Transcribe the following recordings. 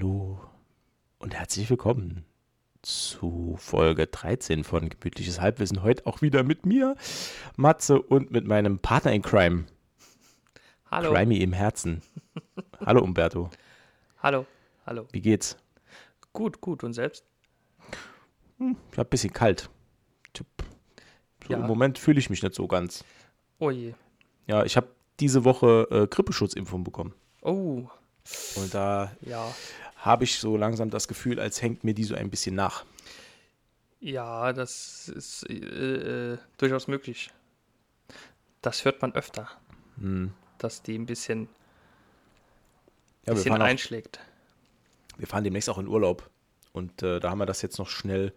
Hallo und herzlich willkommen zu Folge 13 von Gemütliches Halbwissen. Heute auch wieder mit mir, Matze, und mit meinem Partner in Crime. Hallo. Crimey im Herzen. Hallo Umberto. Hallo. Hallo. Wie geht's? Gut, gut. Und selbst? Ich hab ein bisschen kalt. So Ja. Im Moment fühle ich mich nicht so ganz. Oh je. Ja, ich habe diese Woche äh, Grippeschutzimpfung bekommen. Oh, Und da ja. Habe ich so langsam das Gefühl, als hängt mir die so ein bisschen nach. Ja, das ist äh, äh, durchaus möglich. Das hört man öfter, Hm. dass die ein bisschen, Ja, wir bisschen auch, einschlägt. wir fahren demnächst auch in Urlaub. Und äh, da haben wir das jetzt noch schnell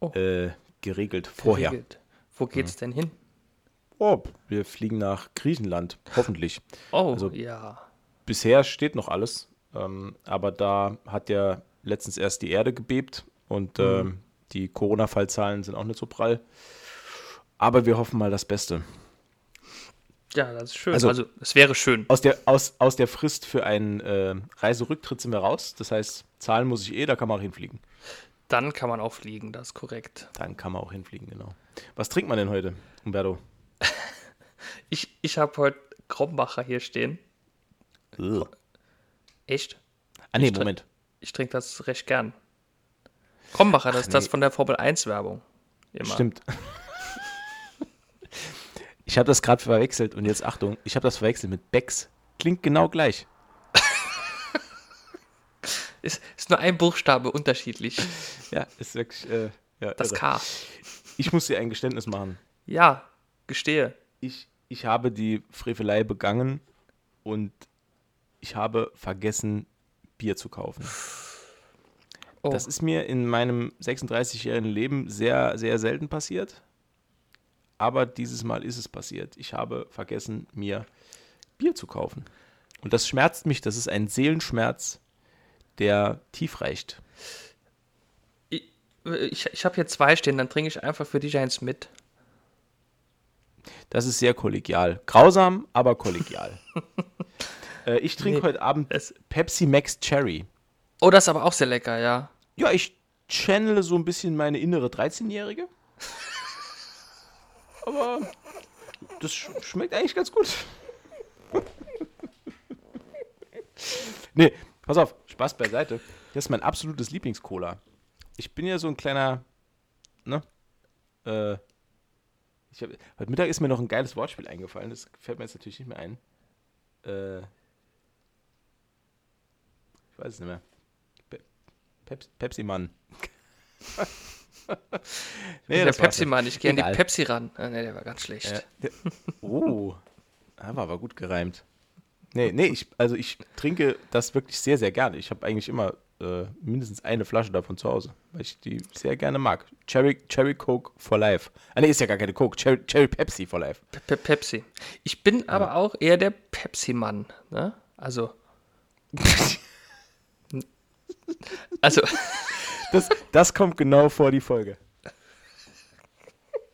Oh. äh, geregelt vorher. Geregelt. Wo geht's denn hin? Oh, wir fliegen nach Griechenland, hoffentlich. Oh, Also- ja. Bisher steht noch alles, ähm, aber da hat ja letztens erst die Erde gebebt und ähm, die Corona-Fallzahlen sind auch nicht so prall. Aber wir hoffen mal das Beste. Ja, das ist schön. Also- Also, es wäre schön. Aus der, aus, aus der Frist für einen äh, Reiserücktritt sind wir raus. Das heißt, zahlen muss ich eh, da kann man auch hinfliegen. Dann kann man auch fliegen, das ist korrekt. Dann kann man auch hinfliegen, genau. Was trinkt man denn heute, Umberto? Ich, ich habe heute Krombacher hier stehen. Echt? Ah, nee, Ich Moment. Ich trinke das recht gern. Krombacher, das ist das von der Formel 1 Werbung. Immer. Stimmt. Ich habe das gerade verwechselt und jetzt Achtung, ich habe das verwechselt mit Becks. Klingt genau gleich. Ist, ist nur ein Buchstabe unterschiedlich. Ja, ist wirklich. Äh, ja, Das irre. K. Ich muss dir ein Geständnis machen. Ja, gestehe. Ich, ich habe die Frevelei begangen und ich habe vergessen, Bier zu kaufen. Oh, Das ist mir in meinem 36-jährigen Leben sehr, sehr selten passiert. Aber dieses Mal ist es passiert. Ich habe vergessen, mir Bier zu kaufen. Und das schmerzt mich. Das ist ein Seelenschmerz, der tief reicht. ich ich, ich habe hier zwei stehen, dann trinke ich einfach für dich eins mit. Das ist sehr kollegial. Grausam, aber kollegial. äh, ich trinke Nee, heute Abend es- Pepsi Max Cherry. Oh, das ist aber auch sehr lecker, ja. Ja, ich channele so ein bisschen meine innere 13-Jährige. Aber das sch schmeckt eigentlich ganz gut. nee, pass auf, Spaß beiseite. Das ist mein absolutes Lieblingscola. Ich bin ja so ein kleiner, ne? Äh, ich hab, heute Mittag ist mir noch ein geiles Wortspiel eingefallen. Das fällt mir jetzt natürlich nicht mehr ein. Äh, weiß es nicht mehr. Peps Pepsi-Mann. nee, der das war's Pepsi nicht. Mann, ich gehe an die. Pepsi ran. Ah, nee, der war ganz schlecht. Ja, der, oh, ja, war aber gut gereimt. Nee, nee, ich, also ich trinke das wirklich sehr, sehr gerne. Ich habe eigentlich immer äh, mindestens eine Flasche davon zu Hause, weil ich die sehr gerne mag. Cherry, Cherry Coke for Life. Ah, nee, ist ja gar keine Coke. Cherry, Cherry Pepsi for Life. Pe Pe Pepsi. Ich bin aber auch eher der Pepsi-Mann. Ne? Also. also, Das, das kommt genau vor die Folge.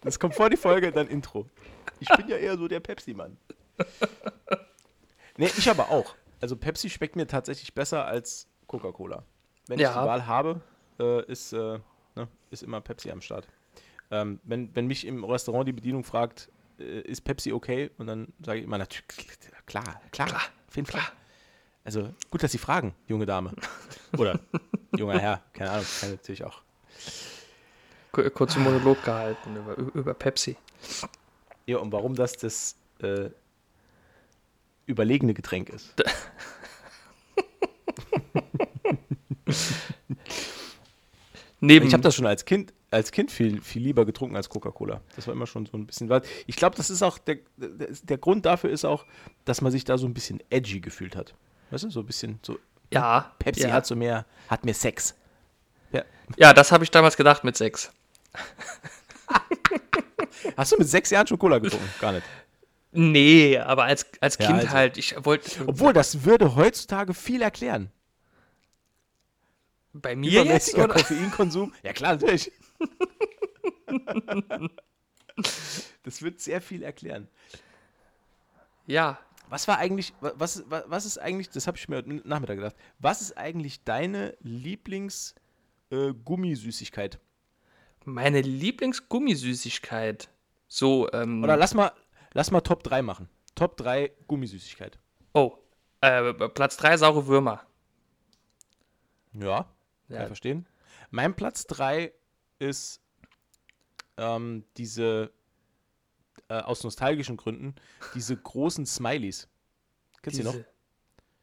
Das kommt vor die Folge, dann Intro. Ich bin ja eher so der Pepsi-Mann. Nee, ich aber auch. Also Pepsi schmeckt mir tatsächlich besser als Coca-Cola. Wenn ich Ja. die Wahl habe, äh, ist, äh, ne, ist immer Pepsi am Start. Ähm, wenn, wenn mich im Restaurant die Bedienung fragt, äh, ist Pepsi okay? Und dann sage ich immer, natürlich, klar, klar, Klar, auf jeden Fall. Also gut, dass Sie fragen, junge Dame. Oder junger Herr, keine Ahnung, kann natürlich auch. ku- kurzen Monolog gehalten über, über Pepsi. Ja, und warum das das äh, überlegene Getränk ist. Neben, Ich habe das schon als Kind, als Kind viel, viel lieber getrunken als Coca-Cola. Das war immer schon so ein bisschen was. Ich glaube, das ist auch, der, der, der Grund dafür ist auch, dass man sich da so ein bisschen edgy gefühlt hat. Weißt du, so ein bisschen so. ja, Pepsi ja. hat so mehr, hat mehr Sex. Ja. ja, das habe ich damals gedacht mit sechs. Hast du mit sechs Jahren schon Cola getrunken? Gar nicht. Nee, aber als, als Ja, Kind also- halt, ich wollte. Obwohl, das würde heutzutage viel erklären. bei mir jetzt? Oder? Koffeinkonsum. Ja, klar, natürlich. das wird sehr viel erklären. Ja, Was war eigentlich, wa- was, wa- was ist eigentlich, das habe ich mir heute Nachmittag gedacht, was ist eigentlich deine Lieblings-Gummisüßigkeit? Meine Lieblingsgummisüßigkeit. So, ähm. Oder lass mal, lass mal Top 3 machen. Top 3 Gummisüßigkeit. oh, äh, Platz 3 saure Würmer. Ja, kann Ja. ich verstehen. Mein Platz 3 ist ähm, diese, äh, aus nostalgischen Gründen, diese großen Smileys. Kennst du die noch?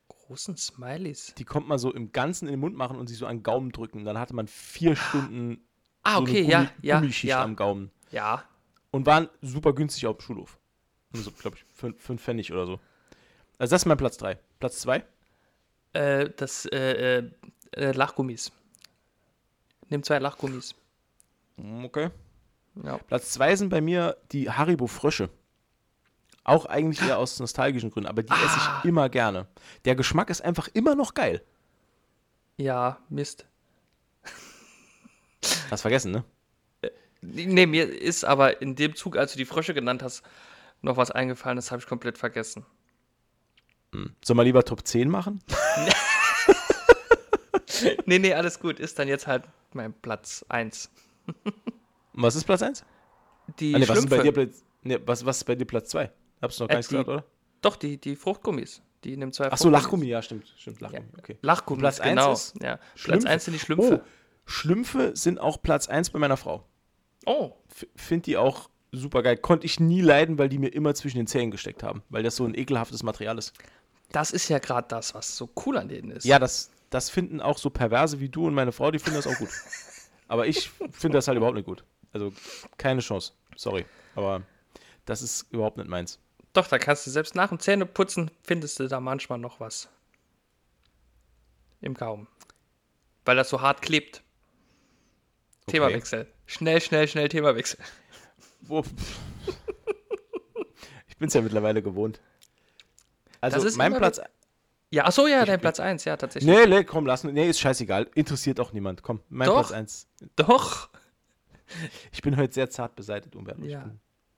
Großen Smileys. Die konnte man so im Ganzen in den Mund machen und sich so an den Gaumen drücken. Dann hatte man vier Stunden Ah, so okay, eine ja, Gummi ja, Gummischicht ja. am Gaumen. Ja. Und waren super günstig auf dem Schulhof. So, glaube ich, fün- fünf Pfennig oder so. Also das ist mein Platz 3. Platz 2? Äh, das, äh, äh, äh, Lachgummis. Nimm zwei Lachgummis. Okay. Ja. Platz 2 sind bei mir die Haribo Frösche. Auch eigentlich eher aus nostalgischen Gründen, aber die esse Ah. ich immer gerne. Der Geschmack ist einfach immer noch geil. Ja, Mist. Hast vergessen, ne? Nee, mir ist aber in dem Zug, als du die Frösche genannt hast, noch was eingefallen, das habe ich komplett vergessen. Sollen wir lieber Top 10 machen? Nee, nee, alles gut. Ist dann jetzt halt mein Platz 1. Und was ist Platz 1? Die Ah, nee, was, ist bei Schlümpfe. dir Platz, nee, was, was ist bei dir Platz 2? Hab's noch gar Äh, nicht die- gesagt, oder? Doch, die, die Fruchtgummis. Die nimmt zwei Ach so. Lachgummi, ja, stimmt. Stimmt, Lachgummi, okay. Lachgummis, Platz eins genau. ist ja. Platz Schlümpfe. 1 sind die Schlümpfe. Oh, Schlümpfe sind auch Platz 1 bei meiner Frau. Oh, F Find die auch super geil. Konnte ich nie leiden, weil die mir immer zwischen den Zähnen gesteckt haben, weil das so ein ekelhaftes Material ist. das ist ja gerade das, was so cool an denen ist. Ja, das, das finden auch so Perverse wie du und meine Frau, die finden das auch gut. Aber ich finde das halt überhaupt nicht gut. Also keine Chance. Sorry. Aber das ist überhaupt nicht meins. Doch, da kannst du selbst nach dem Zähneputzen findest du da manchmal noch was. Im Gaumen. Weil das so hart klebt. Okay. Themawechsel. Schnell, schnell, schnell Themawechsel. Ich bin es ja mittlerweile gewohnt. Also Das ist mein Platz. Ja, achso, ja, dein bin- Platz 1, ja, tatsächlich. Nee, nee, komm, lass Nee, ist scheißegal. Interessiert auch niemand. Komm, mein Doch. Platz 1. Doch. Ich bin heute sehr zart beseitigt, Umberto. Ja.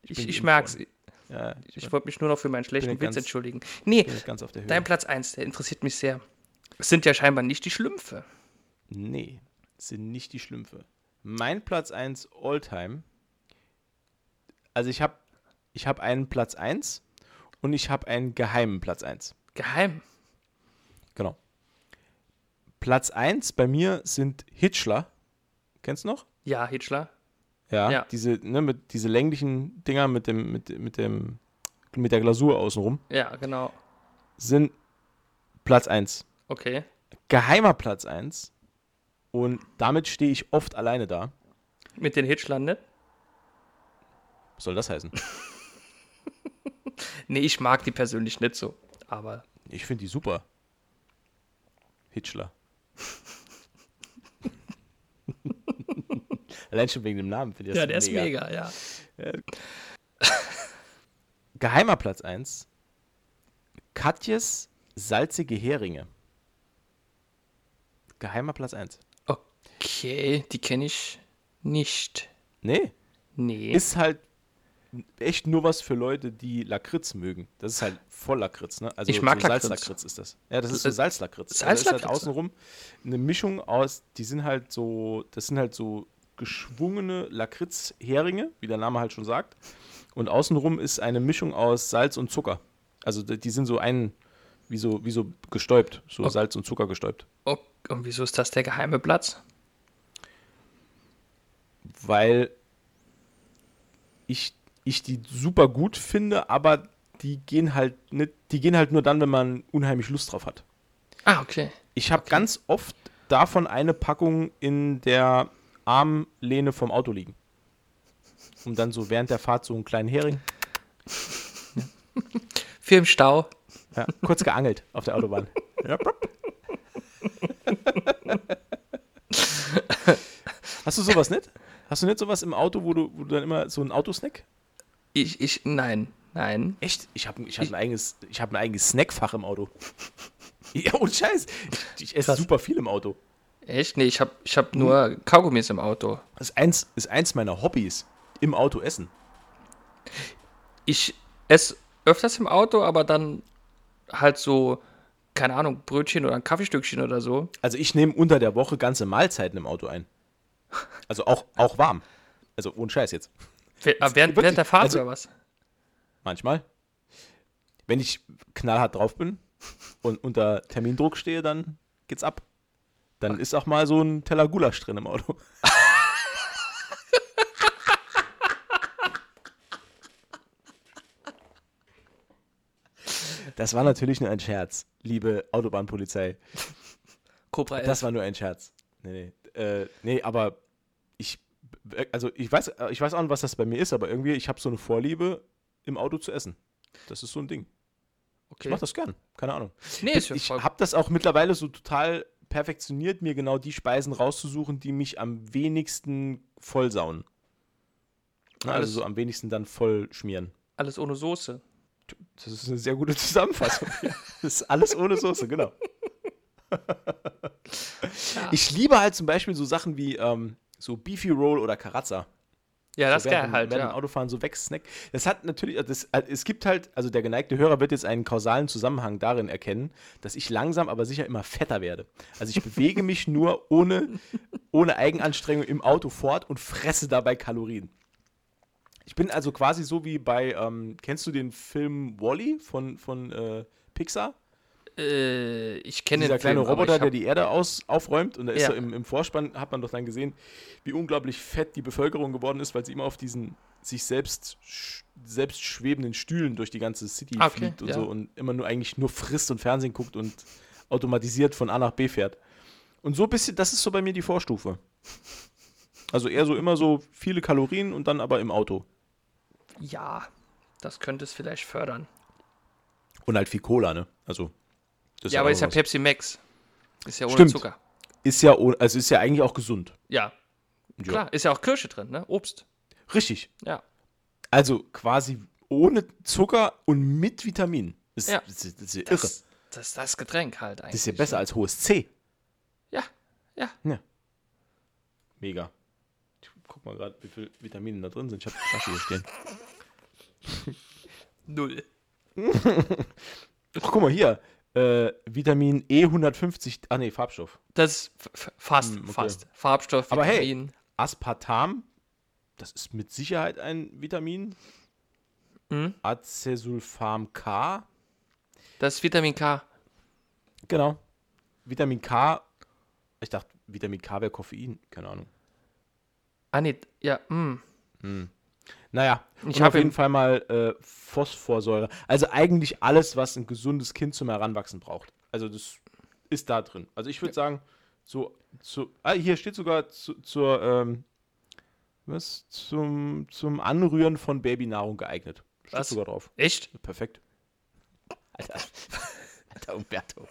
Ich, ich geimpft merk's. worden. Ja, ich, Ich wollte mich nur noch für meinen schlechten Witz ganz- entschuldigen. Nee, dein Platz 1, der interessiert mich sehr. Es sind ja scheinbar nicht die Schlümpfe. Nee, es sind nicht die Schlümpfe. Mein Platz 1 Alltime. Also ich habe ich hab einen Platz 1 und ich habe einen geheimen Platz 1. Geheim. Genau. Platz 1 bei mir sind Hitchler. Kennst du noch? Ja, Hitchler. Ja. Ja. Diese, ne, mit, diese länglichen Dinger mit dem, mit, mit dem, mit der Glasur außenrum Ja, genau. sind Platz 1. Okay. Geheimer Platz 1. Und damit stehe ich oft alleine da. Mit den Hitchlern nicht? Was soll das heißen? Nee, ich mag die persönlich nicht so. Aber Ich finde die super. Hitchler. Allein schon wegen dem Namen finde ich das ja. Geheimer Platz 1. Katjes salzige Heringe. Geheimer Platz 1. Okay, die kenne ich nicht. Nee, Nee. ist halt echt nur was für Leute, die Lakritz mögen. Das ist halt voll Lakritz, ne? Also Ich mag so Lakritz. Salzlakritz ist das. Ja, das ist so Äh, Salzlakritz. Also das ist halt Salzlakritz? außenrum eine Mischung aus, die sind halt so, das sind halt so geschwungene Lakritzheringe, wie der Name halt schon sagt. Und außenrum ist eine Mischung aus Salz und Zucker. Also die sind so ein, wie so, wie so gestäubt, so Okay. Salz und Zucker gestäubt. Oh, und wieso ist das der geheime Platz? weil ich, ich die super gut finde, aber die gehen halt nicht, die gehen halt nur dann, wenn man unheimlich Lust drauf hat. Ah, okay. Ich habe ganz oft davon eine Packung in der Armlehne vom Auto liegen. Und dann so während der Fahrt so einen kleinen Hering. Für im Stau. Ja, kurz geangelt auf der Autobahn. Hast du sowas nicht? Hast du nicht sowas im Auto, wo du, wo du dann immer so einen Autosnack? Ich, ich, nein, nein. Echt? Ich habe ich hab ein, eigenes- ich hab ein eigenes Snackfach im Auto. Ja, und Scheiß. Ich, ich esse Krass. super viel im Auto. Echt? Nee, ich habe ich hab nur Kaugummis im Auto. Das ist eins, ist eins meiner Hobbys. Im Auto essen. Ich esse öfters im Auto, aber dann halt so, keine Ahnung, Brötchen oder ein Kaffeestückchen oder so. Also ich nehme unter der Woche ganze Mahlzeiten im Auto ein. Also auch, auch warm. Also ohne Scheiß jetzt. Während, während, während der Fahrt also- oder was? Manchmal. Wenn ich knallhart drauf bin und unter Termindruck stehe, dann geht's ab. Dann ist auch mal so ein Teller Gulasch drin im Auto. Das war natürlich nur ein Scherz, liebe Autobahnpolizei. Cobra Das war nur ein Scherz. Nee, nee. Äh, nee, aber ich, also ich weiß, ich weiß auch nicht, was das bei mir ist, aber irgendwie, ich habe so eine Vorliebe, im Auto zu essen. Das ist so ein Ding. okay. Ich mache das gern, keine Ahnung. Nee, ist ja ich habe das auch mittlerweile so total perfektioniert, mir genau die Speisen rauszusuchen, die mich am wenigsten vollsauen. Alles- Also so am wenigsten dann voll schmieren. alles ohne Soße. Das ist eine sehr gute Zusammenfassung. Das ist alles ohne Soße, genau. Ich liebe halt zum Beispiel so Sachen wie ähm, so Beefy Roll oder Karazza. Ja, das so ist geil während- halt, während ja. Autofahren so wegsnackt. Das hat natürlich, das, äh, es gibt halt, also der geneigte Hörer wird jetzt einen kausalen Zusammenhang darin erkennen, dass ich langsam, aber sicher immer fetter werde. Also ich bewege mich nur ohne, ohne Eigenanstrengung im Auto fort und fresse dabei Kalorien. Ich bin also quasi so wie bei, ähm, kennst du den Film Wally von, von äh, Pixar? Äh, ich kenne Dieser den kleine Film, Roboter, der die Erde aus, aufräumt und da ist Ja. so im, im Vorspann, hat man doch dann gesehen, wie unglaublich fett die Bevölkerung geworden ist, weil sie immer auf diesen sich selbst, selbst schwebenden Stühlen durch die ganze City okay, fliegt und ja. so und immer nur eigentlich nur frisst und Fernsehen guckt und automatisiert von A nach B fährt. Und so ein bisschen, das ist so bei mir die Vorstufe. Also eher so immer so viele Kalorien und dann aber im Auto. Ja, das könnte es vielleicht fördern. Und halt viel Cola, ne? Also. Das ja, aber ist ja. Pepsi Max. Ist ja ohne Stimmt. Zucker. Ist ja, ohne- also ist ja eigentlich auch gesund. Ja, Ja. klar. Ist ja auch Kirsche drin, ne? Obst. Richtig. Ja. Also quasi ohne Zucker und mit Vitaminen. Das, Ja. das, ist- das ist ja irre. Das, das das Getränk halt eigentlich. Das ist ja besser als hohes C. Ja, ja. Mega. Ich guck mal gerade, wie viele Vitamine da drin sind. Ich habe die Flasche hier stehen. Null. Ach, guck mal hier. Äh, Vitamin E150. Ah, nee, Farbstoff. Das ist fast, Hm, okay. fast. Farbstoff, Aber hey. Vitamin. Aspartam. Das ist mit Sicherheit ein Vitamin. Mhm. Acesulfam K. Das ist Vitamin K. Genau. Vitamin K. Ich dachte, Vitamin K wäre Koffein. Keine Ahnung. Ah, nee, ja, mh. Naja, Ich und hab auf jeden Fall mal äh, Phosphorsäure. Also eigentlich alles, was ein gesundes Kind zum Heranwachsen braucht. Also das ist da drin. Also ich würde sagen, so, zu, ah, hier steht sogar zu, zur, ähm, was, zum, zum Anrühren von Babynahrung geeignet. Steht Was? sogar drauf. Echt? Perfekt. Alter, Alter Umberto.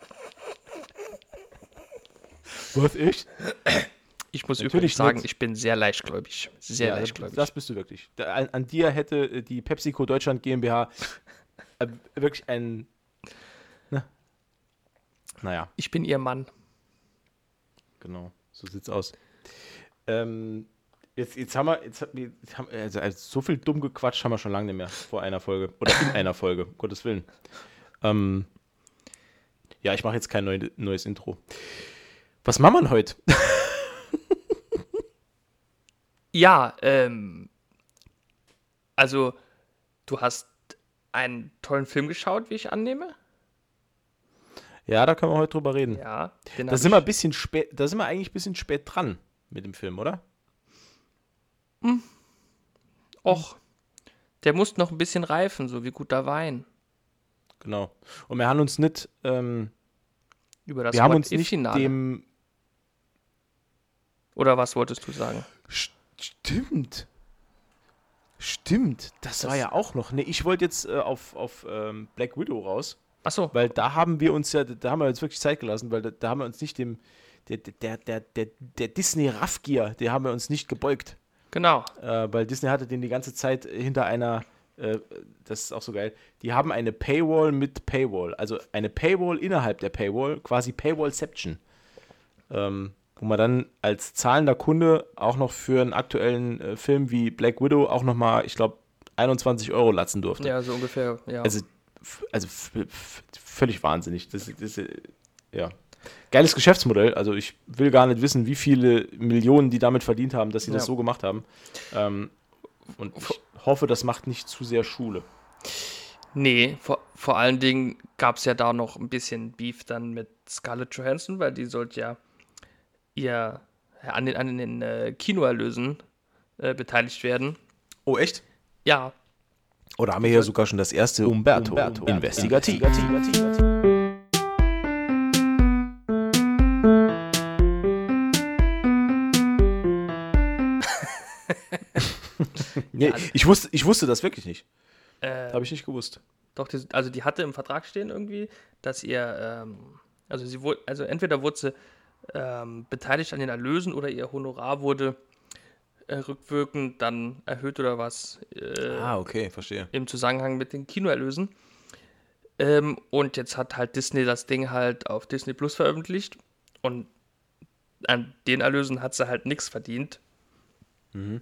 Was, echt? Ich muss Natürlich übrigens sagen, nicht. ich bin sehr leichtgläubig. Sehr Ja, leichtgläubig. das bist du wirklich. An, an dir hätte äh, die PepsiCo Deutschland GmbH äh, wirklich ein. Ne? Naja, ich bin ihr Mann. genau. So sieht's aus. Ähm, jetzt, jetzt haben wir. Jetzt, haben, also, also so viel dumm gequatscht haben wir schon lange nicht mehr vor einer Folge. Oder in einer Folge, um Gottes Willen. Ähm, ja, ich mache jetzt kein neu, neues Intro. Was machen wir heute? Ja, ähm, also du hast einen tollen Film geschaut, wie ich annehme. Ja, da können wir heute drüber reden. Ja, Da sind wir ein bisschen spät, da sind wir eigentlich ein bisschen spät dran mit dem Film, oder? Och, der muss noch ein bisschen reifen, so wie guter Wein. Genau. Und wir haben uns nicht, ähm, Über das wir haben uns nicht dem. Oder was wolltest du sagen? St- Stimmt. Stimmt. Das, Das- war ja auch noch. Nee, ich wollte jetzt äh, auf, auf ähm, Black Widow raus, Achso, weil da haben wir uns ja, da haben wir uns wirklich Zeit gelassen, weil da, da haben wir uns nicht dem, der, der, der, der, der Disney Raffgier, der haben wir uns nicht gebeugt. genau. äh, weil Disney hatte den die ganze Zeit hinter einer, äh, das ist auch so geil, die haben eine Paywall mit Paywall, also eine Paywall innerhalb der Paywall, quasi Paywallception, ähm, wo man dann als zahlender Kunde auch noch für einen aktuellen äh, Film wie Black Widow auch nochmal, ich glaube, 21 Euro latzen durfte. Ja, so ungefähr, ja. Also also völlig wahnsinnig. Das, das, ja. Geiles Geschäftsmodell. Also ich will gar nicht wissen, wie viele Millionen die damit verdient haben, dass sie ja. das so gemacht haben. Ähm, und ich hoffe, das macht nicht zu sehr Schule. Nee, vor, vor allen Dingen gab es ja da noch ein bisschen Beef dann mit Scarlett Johansson, weil die sollte ja ihr an den, an den äh, Kinoerlösen äh, beteiligt werden. Oh, echt? Ja. Oder haben wir hier sogar schon das erste Umberto, Umberto Investigativ. Investigativ. nee, ich, wusste, ich wusste das wirklich nicht. Äh, Habe ich nicht gewusst. Doch, die, also die hatte im Vertrag stehen irgendwie, dass ihr, ähm, also sie wurde, also entweder wurde sie ähm, beteiligt an den Erlösen oder ihr Honorar wurde äh, rückwirkend dann erhöht oder was. Äh, ah, okay, verstehe. Im Zusammenhang mit den Kinoerlösen. Ähm, und jetzt hat halt Disney das Ding halt auf Disney Plus veröffentlicht und an den Erlösen hat sie halt nichts verdient. Mhm.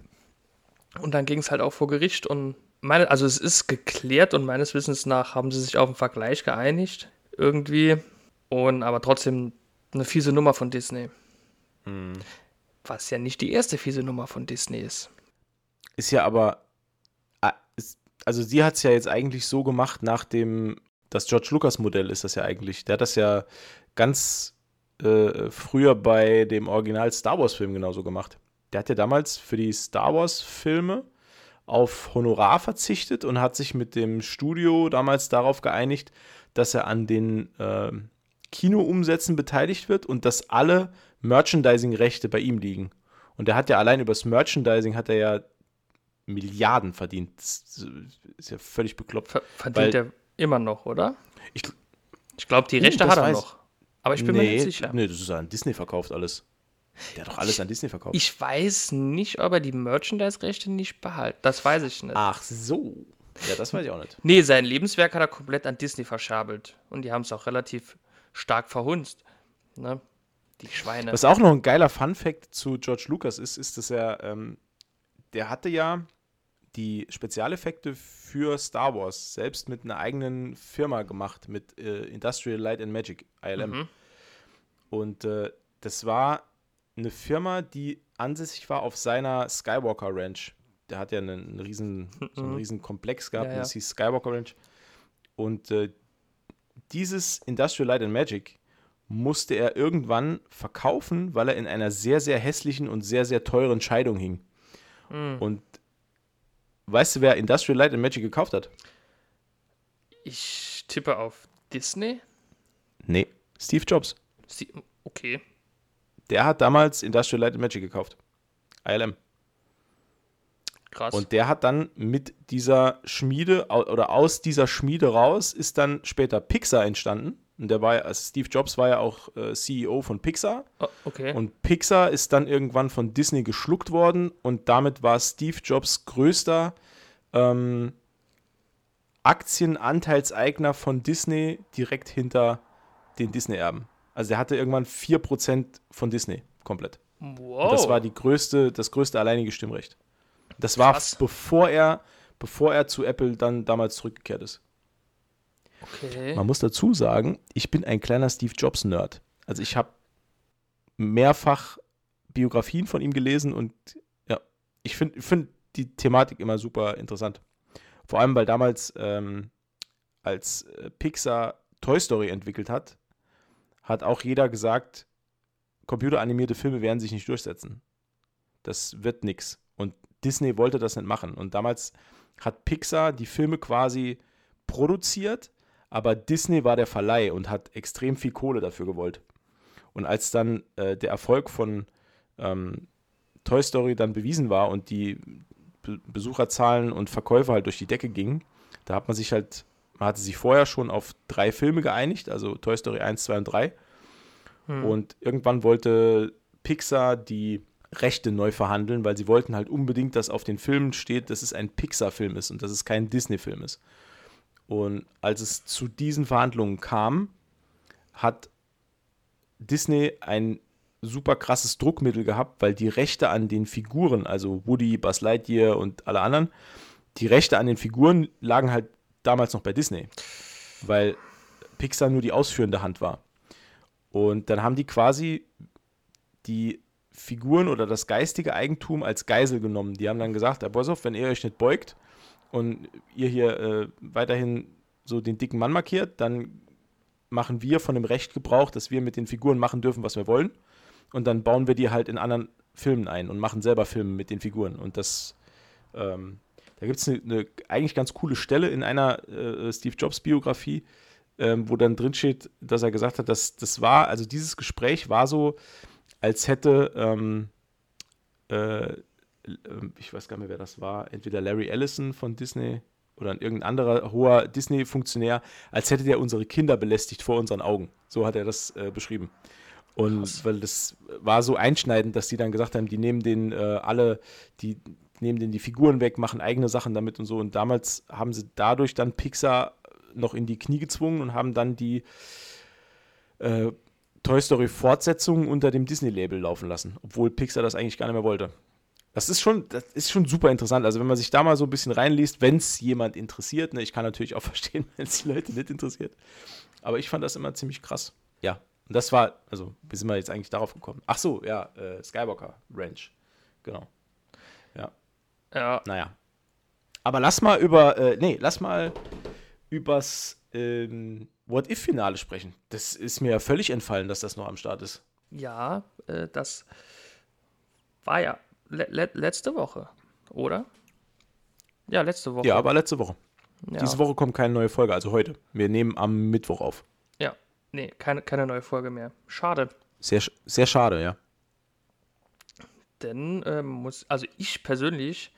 Und dann ging es halt auch vor Gericht und meine, also es ist geklärt und meines Wissens nach haben sie sich auf einen Vergleich geeinigt. Irgendwie. Und aber trotzdem eine fiese Nummer von Disney. Mhm. Was ja nicht die erste fiese Nummer von Disney ist. Ist ja aber. Ah, also sie hat es ja jetzt eigentlich so gemacht, nach dem. Das George Lucas Modell ist das ja eigentlich. Der hat das ja ganz äh, früher bei dem Original Star Wars Film genauso gemacht. Der hat ja damals für die Star Wars Filme auf Honorar verzichtet und hat sich mit dem Studio damals darauf geeinigt, dass er an den äh, Kinoumsätzen beteiligt wird und dass alle Merchandising-Rechte bei ihm liegen. Und er hat ja allein übers Merchandising hat er ja Milliarden verdient. Das ist ja völlig bekloppt. Ver verdient er immer noch, oder? Ich, ich glaube, die Rechte uh, hat er noch. Aber ich bin nee, mir nicht sicher. Nee, das ist an Disney verkauft alles. Der hat doch alles ich, an Disney verkauft. Ich weiß nicht, ob er die Merchandise-Rechte nicht behält. Das weiß ich nicht. Ach so. Ja, das weiß ich auch nicht. Nee, sein Lebenswerk hat er komplett an Disney verschabelt. Und die haben es auch relativ stark verhunzt. Ne? Die Schweine. Was auch noch ein geiler Fun-Fact zu George Lucas ist, ist, dass er, ähm, der hatte ja die Spezialeffekte für Star Wars selbst mit einer eigenen Firma gemacht, mit äh, Industrial Light and Magic, ILM. Mhm. Und äh, das war eine Firma, die ansässig war auf seiner Skywalker Ranch. Der hat ja einen, einen riesen, so einen mhm. riesen Komplex gehabt, ja, ja. das hieß Skywalker Ranch. Und äh, dieses Industrial Light and Magic musste er irgendwann verkaufen, weil er in einer sehr, sehr hässlichen und sehr, sehr teuren Scheidung hing. Mhm. Und weißt du, wer Industrial Light and Magic gekauft hat? Ich tippe auf Disney. Nee, Steve Jobs. Okay. Der hat damals Industrial Light and Magic gekauft. ILM. Krass. Und der hat dann mit dieser Schmiede oder aus dieser Schmiede raus ist dann später Pixar entstanden. Und der war also Steve Jobs war ja auch äh, CEO von Pixar. Oh, okay. Und Pixar ist dann irgendwann von Disney geschluckt worden und damit war Steve Jobs größter ähm, Aktienanteilseigner von Disney direkt hinter den Disney-Erben. Also er hatte irgendwann 4% von Disney komplett. Wow. Und das war die größte, das größte alleinige Stimmrecht. Das war Krass. bevor er, bevor er zu Apple dann damals zurückgekehrt ist. Okay. Man muss dazu sagen, ich bin ein kleiner Steve Jobs Nerd. Also ich habe mehrfach Biografien von ihm gelesen und ja, ich finde find die Thematik immer super interessant. Vor allem, weil damals, ähm, als äh, Pixar Toy Story entwickelt hat, hat auch jeder gesagt, computeranimierte Filme werden sich nicht durchsetzen. Das wird nichts. Und Disney wollte das nicht machen. Und damals hat Pixar die Filme quasi produziert, aber Disney war der Verleih und hat extrem viel Kohle dafür gewollt. Und als dann äh, der Erfolg von ähm, Toy Story dann bewiesen war und die Be Besucherzahlen und Verkäufe halt durch die Decke gingen, da hat man sich halt man hatte sich vorher schon auf drei Filme geeinigt, also Toy Story 1, 2 und 3. Hm. Und irgendwann wollte Pixar die Rechte neu verhandeln, weil sie wollten halt unbedingt, dass auf den Filmen steht, dass es ein Pixar-Film ist und dass es kein Disney-Film ist. Und als es zu diesen Verhandlungen kam, hat Disney ein super krasses Druckmittel gehabt, weil die Rechte an den Figuren, also Woody, Buzz Lightyear und alle anderen, die Rechte an den Figuren lagen halt damals noch bei Disney. weil Pixar nur die ausführende Hand war. Und dann haben die quasi die Figuren oder das geistige Eigentum als Geisel genommen. Die haben dann gesagt, Herr Bossoff, wenn ihr euch nicht beugt und ihr hier äh, weiterhin so den dicken Mann markiert, dann machen wir von dem Recht Gebrauch, dass wir mit den Figuren machen dürfen, was wir wollen. Und dann bauen wir die halt in anderen Filmen ein und machen selber Filme mit den Figuren. Und das, ähm, da gibt es eine, eine, eigentlich ganz coole Stelle in einer äh, Steve Jobs Biografie, ähm, wo dann drin steht, dass er gesagt hat, dass das war, also dieses Gespräch war so, als hätte, ähm, äh, ich weiß gar nicht mehr, wer das war, entweder Larry Ellison von Disney oder irgendein anderer hoher Disney-Funktionär, als hätte der unsere Kinder belästigt vor unseren Augen. So hat er das äh, beschrieben. Und Krass. weil das war so einschneidend, dass die dann gesagt haben, die nehmen den äh, alle, die nehmen den die Figuren weg, machen eigene Sachen damit und so. Und damals haben sie dadurch dann Pixar noch in die Knie gezwungen und haben dann die äh, Toy Story Fortsetzung unter dem Disney-Label laufen lassen, obwohl Pixar das eigentlich gar nicht mehr wollte. Das ist schon, das ist schon super interessant. Also wenn man sich da mal so ein bisschen reinliest, wenn es jemand interessiert, ne, ich kann natürlich auch verstehen, wenn es die Leute nicht interessiert. Aber ich fand das immer ziemlich krass. Ja. Und das war, also, wie sind wir jetzt eigentlich darauf gekommen? Ach so, ja, äh, Skywalker Ranch. Genau. Ja. Ja. Naja. Aber lass mal über, äh, nee, lass mal übers ähm, What-If-Finale sprechen. Das ist mir ja völlig entfallen, dass das noch am Start ist. Ja, äh, das war ja le le letzte Woche, oder? Ja, letzte Woche. Ja, aber letzte Woche. Ja. Diese Woche kommt keine neue Folge, also heute. Wir nehmen am Mittwoch auf. Ja, nee, keine, keine neue Folge mehr. Schade. Sehr, sehr schade, ja. Denn ähm, muss, also ich persönlich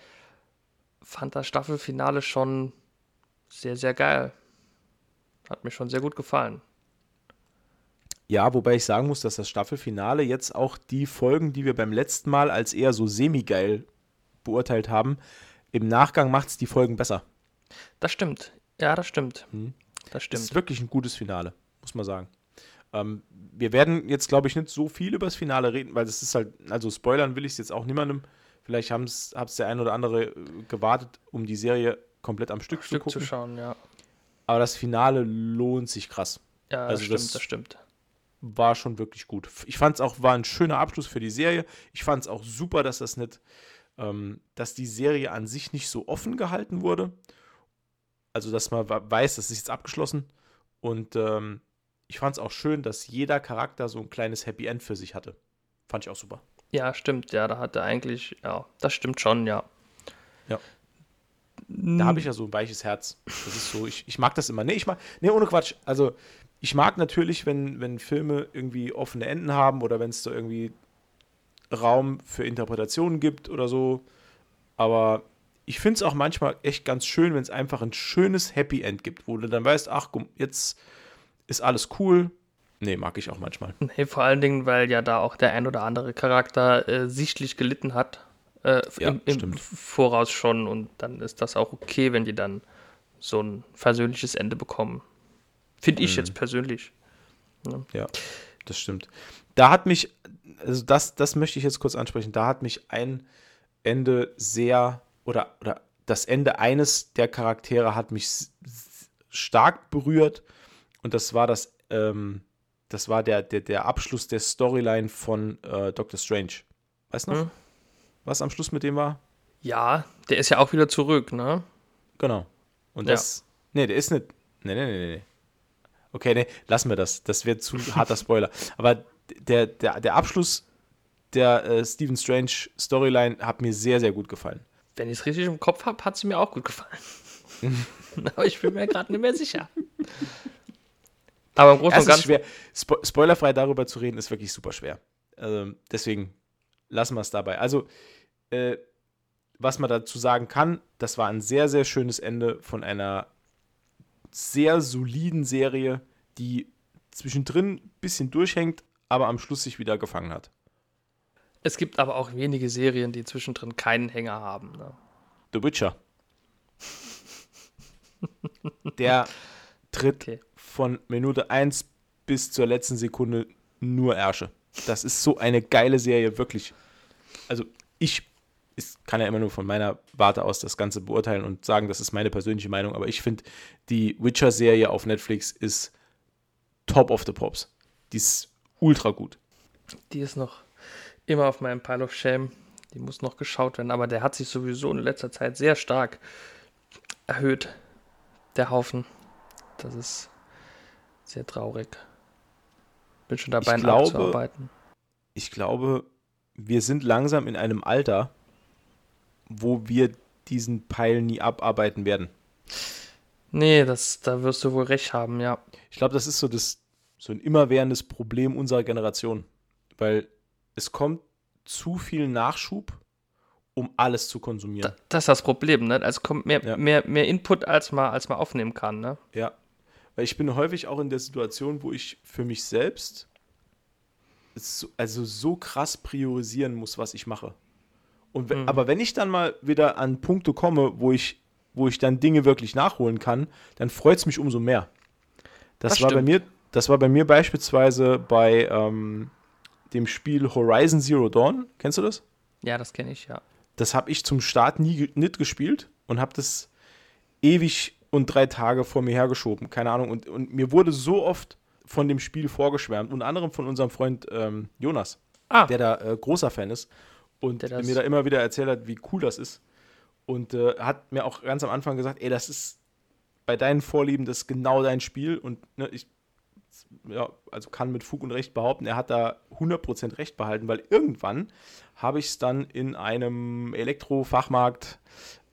fand das Staffelfinale schon sehr, sehr geil. Hat mir schon sehr gut gefallen. Ja, wobei ich sagen muss, dass das Staffelfinale jetzt auch die Folgen, die wir beim letzten Mal als eher so semi-geil beurteilt haben, im Nachgang macht es die Folgen besser. Das stimmt. Ja, das stimmt. Hm. Das stimmt. Das ist wirklich ein gutes Finale, muss man sagen. Ähm, wir werden jetzt, glaube ich, nicht so viel über das Finale reden, weil das ist halt, also spoilern will ich es jetzt auch niemandem. Vielleicht haben es der ein oder andere äh, gewartet, um die Serie komplett am Stück, Stück zu gucken. zu schauen, ja. Aber das Finale lohnt sich krass. Ja, also das stimmt, das stimmt. War schon wirklich gut. Ich fand es auch, war ein schöner Abschluss für die Serie. Ich fand es auch super, dass das nicht, ähm, dass die Serie an sich nicht so offen gehalten wurde. Also, dass man weiß, das ist jetzt abgeschlossen. Und ähm, ich fand es auch schön, dass jeder Charakter so ein kleines Happy End für sich hatte. Fand ich auch super. Ja, stimmt. Ja, da hat er eigentlich, ja, das stimmt schon, ja. Ja. Da habe ich ja so ein weiches Herz. Das ist so, ich, ich mag das immer. Nee, ich mag, nee, ohne Quatsch. Also, ich mag natürlich, wenn, wenn Filme irgendwie offene Enden haben oder wenn es da irgendwie Raum für Interpretationen gibt oder so. Aber ich finde es auch manchmal echt ganz schön, wenn es einfach ein schönes Happy End gibt, wo du dann weißt, ach, komm, jetzt ist alles cool. Nee, mag ich auch manchmal. Nee, vor allen Dingen, weil ja da auch der ein oder andere Charakter äh, sichtlich gelitten hat äh, ja, im, im Voraus schon und dann ist das auch okay, wenn die dann so ein versöhnliches Ende bekommen. Finde ich mhm. jetzt persönlich. Ja. ja, das stimmt. Da hat mich, also das, das möchte ich jetzt kurz ansprechen, da hat mich ein Ende sehr, oder, oder das Ende eines der Charaktere hat mich stark berührt und das war das, ähm, das war der, der, der Abschluss der Storyline von äh, Doctor Strange. Weißt du noch? Mhm was am Schluss mit dem war? Ja, der ist ja auch wieder zurück, ne? Genau. Und das. Ja. Nee, der ist nicht. Nee, nee, nee, nee. Okay, nee, lassen wir das. Das wird zu harter Spoiler. Aber der, der, der Abschluss der äh, Stephen Strange Storyline hat mir sehr, sehr gut gefallen. Wenn ich es richtig im Kopf habe, hat sie mir auch gut gefallen. Aber ich bin mir gerade nicht mehr sicher. Aber im Großen und Ganzen. Schwer. Spo spoilerfrei darüber zu reden, ist wirklich super schwer. Also, deswegen lassen wir es dabei. Also, äh, was man dazu sagen kann, das war ein sehr, sehr schönes Ende von einer sehr soliden Serie, die zwischendrin ein bisschen durchhängt, aber am Schluss sich wieder gefangen hat. Es gibt aber auch wenige Serien, die zwischendrin keinen Hänger haben. Ne? The Witcher. Der tritt okay. von Minute 1 bis zur letzten Sekunde nur Ärsche. Das ist so eine geile Serie, wirklich. Also ich ist kann ja immer nur von meiner Warte aus das Ganze beurteilen und sagen, das ist meine persönliche Meinung. Aber ich finde, die Witcher-Serie auf Netflix ist top of the pops. Die ist ultra gut. Die ist noch immer auf meinem Pile of Shame. Die muss noch geschaut werden, aber der hat sich sowieso in letzter Zeit sehr stark erhöht. Der Haufen. Das ist sehr traurig. Bin schon dabei, Ich glaube-. Ich glaube, wir sind langsam in einem Alter, wo wir diesen Pile nie abarbeiten werden. Nee, das, da wirst du wohl recht haben, ja. Ich glaube, das ist so, das, so ein immerwährendes Problem unserer Generation. Weil es kommt zu viel Nachschub, um alles zu konsumieren. Da, das ist das Problem, ne? Also kommt mehr, Ja. mehr, mehr Input, als man, als man aufnehmen kann, ne? Ja. Weil ich bin häufig auch in der Situation, wo ich für mich selbst so, also so krass priorisieren muss, was ich mache. Und Mhm. aber wenn ich dann mal wieder an Punkte komme, wo ich, wo ich dann Dinge wirklich nachholen kann, dann freut es mich umso mehr. Das, Das war bei stimmt. mir, das war bei mir beispielsweise bei ähm, dem Spiel Horizon Zero Dawn. Kennst du das? Ja, das kenne ich, ja. das habe ich zum Start nie nicht gespielt und habe das ewig und drei Tage vor mir hergeschoben. Keine Ahnung. Und, und mir wurde so oft von dem Spiel vorgeschwärmt, unter anderem von unserem Freund ähm, Jonas, Ah, der da äh, großer Fan ist und mir da immer wieder erzählt hat, wie cool das ist. Und äh, hat mir auch ganz am Anfang gesagt, ey, das ist bei deinen Vorlieben, das ist genau dein Spiel. Und ne, ich ja, also kann mit Fug und Recht behaupten, er hat da 100% Recht behalten, weil irgendwann habe ich es dann in einem Elektrofachmarkt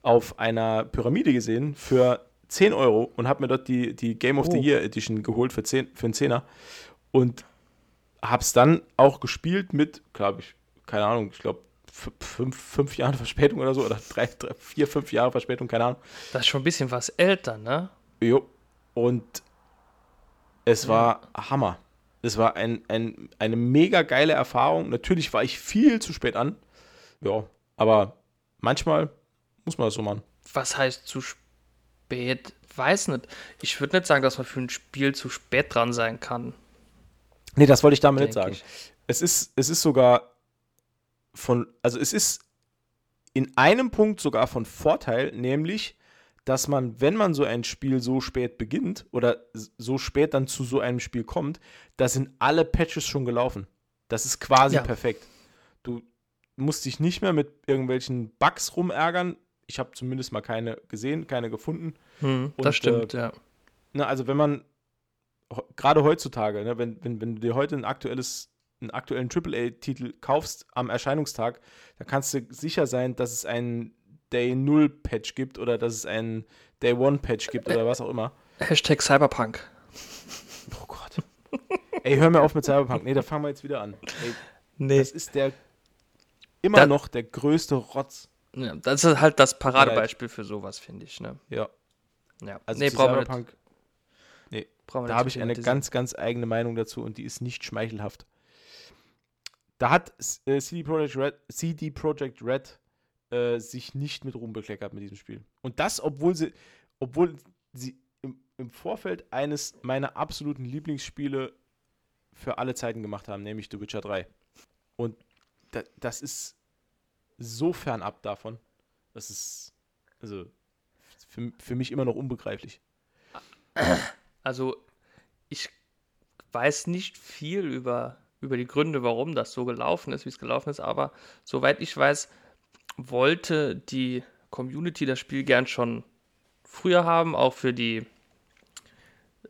auf einer Pyramide gesehen für 10 Euro und habe mir dort die, die Game of the Oh. Year Edition geholt für, 10, für einen Zehner und habe es dann auch gespielt mit, glaube ich, keine Ahnung, ich glaube fünf, fünf Jahren Verspätung oder so oder drei, drei, vier, fünf Jahre Verspätung, keine Ahnung. das ist schon ein bisschen was älter, ne? Jo. Und es war Hammer. Es war ein, ein, eine mega geile Erfahrung. Natürlich war ich viel zu spät an. Ja, aber manchmal muss man das so machen. Was heißt zu spät? Weiß nicht. Ich würde nicht sagen, dass man für ein Spiel zu spät dran sein kann. Nee, das wollte ich damit nicht denk sagen. ich. Es ist, es ist sogar von, also es ist in einem Punkt sogar von Vorteil, nämlich, dass man, wenn man so ein Spiel so spät beginnt oder so spät dann zu so einem Spiel kommt, da sind alle Patches schon gelaufen. Das ist quasi Ja. perfekt. Du musst dich nicht mehr mit irgendwelchen Bugs rumärgern. Ich habe zumindest mal keine gesehen, keine gefunden. Hm, Und, das stimmt, ja. Ne, also wenn man gerade heutzutage, ne, wenn, wenn, wenn du dir heute ein aktuelles, einen aktuellen AAA-Titel kaufst am Erscheinungstag, dann kannst du sicher sein, dass es einen Day 0 Patch gibt oder dass es einen Day 1 Patch gibt oder was auch immer. Hashtag Cyberpunk. Oh Gott. Ey, hör mir auf mit Cyberpunk. Nee, da fangen wir jetzt wieder an. Ey, Nee. das ist der immer Da- noch der größte Rotz. Ja, das ist halt das Paradebeispiel für sowas, finde ich, ne? Ja, Ja. also nee, brauchen wir nicht. Cyberpunk, Brauchen wir Da habe ich eine ganz, ganz eigene Meinung dazu und die ist nicht schmeichelhaft. Da hat äh, CD Projekt Red, CD Projekt Red äh, sich nicht mit Ruhm bekleckert mit diesem Spiel. Und das, obwohl sie, obwohl sie im, im Vorfeld eines meiner absoluten Lieblingsspiele für alle Zeiten gemacht haben, nämlich The Witcher 3. Und da, das ist so fernab davon. Das ist also für, für mich immer noch unbegreiflich. Also, ich weiß nicht viel über, über die Gründe, warum das so gelaufen ist, wie es gelaufen ist, aber soweit ich weiß, wollte die Community das Spiel gern schon früher haben, auch für die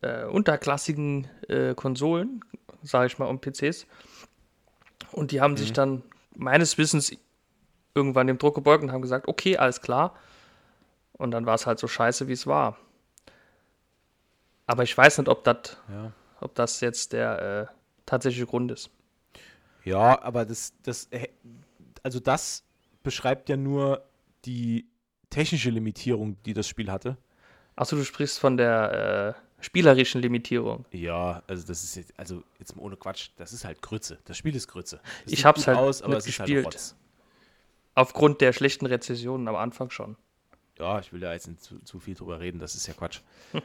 äh, unterklassigen äh, Konsolen, sage ich mal, und PCs. Und die haben sich dann meines Wissens irgendwann dem Druck gebeugt und haben gesagt, okay, alles klar. Und dann war es halt so scheiße, wie es war. Aber ich weiß nicht, ob das Ja. ob das jetzt der äh, tatsächliche Grund ist. Ja, aber das, das, äh, also das beschreibt ja nur die technische Limitierung, die das Spiel hatte. Achso, du sprichst von der äh, spielerischen Limitierung. Ja, also das ist jetzt, also jetzt mal ohne Quatsch, das ist halt Grütze. Das Spiel ist Grütze. Das Ich hab's halt aus, aber es ist gespielt. halt. Aufgrund der schlechten Rezessionen am Anfang schon. Ja, ich will da jetzt nicht zu, zu viel drüber reden, das ist ja Quatsch.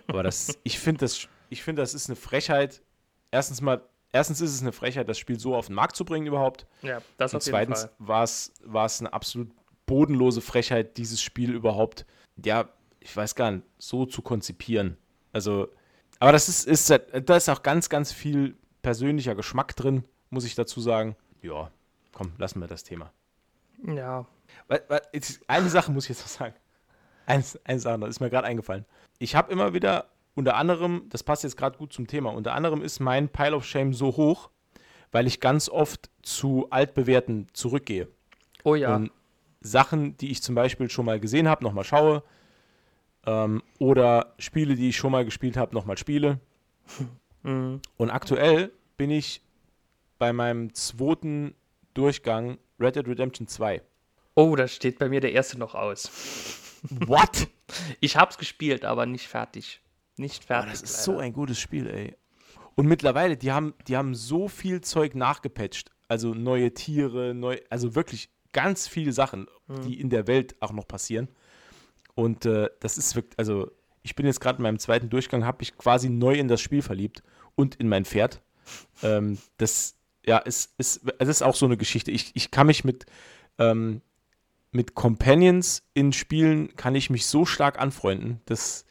Aber das, ich finde das, ich finde, das ist eine Frechheit. Erstens mal, erstens ist es eine Frechheit, das Spiel so auf den Markt zu bringen überhaupt. Ja, das Und auf jeden zweitens war es, eine absolut bodenlose Frechheit, dieses Spiel überhaupt, ja, ich weiß gar nicht, so zu konzipieren. Also, aber das ist, ist da ist auch ganz, ganz viel persönlicher Geschmack drin, muss ich dazu sagen. Ja, komm, lassen wir das Thema. Ja. Eine Sache muss ich jetzt noch sagen. Eins, eine Sache, das ist mir gerade eingefallen. Ich habe immer wieder, unter anderem, das passt jetzt gerade gut zum Thema, unter anderem ist mein Pile of Shame so hoch, weil ich ganz oft zu altbewährten zurückgehe. Oh ja. Und Sachen, die ich zum Beispiel schon mal gesehen habe, nochmal schaue. Ähm, oder Spiele, die ich schon mal gespielt habe, nochmal spiele. Mhm. Und aktuell bin ich bei meinem zweiten Durchgang Red Dead Redemption 2. Oh, da steht bei mir der erste noch aus. What? Ich hab's gespielt, aber nicht fertig. Nicht Oh, fertig. das ist leider. so ein gutes Spiel, ey. Und mittlerweile, die haben, die haben so viel Zeug nachgepatcht. Also neue Tiere, neu, also wirklich ganz viele Sachen, die in der Welt auch noch passieren. Und äh, das ist wirklich, also ich bin jetzt gerade in meinem zweiten Durchgang, habe ich quasi neu in das Spiel verliebt und in mein Pferd. Ähm, das, ja, ist, ist, es ist auch so eine Geschichte. Ich, ich kann mich mit, ähm, mit Companions in Spielen, kann ich mich so stark anfreunden, dass,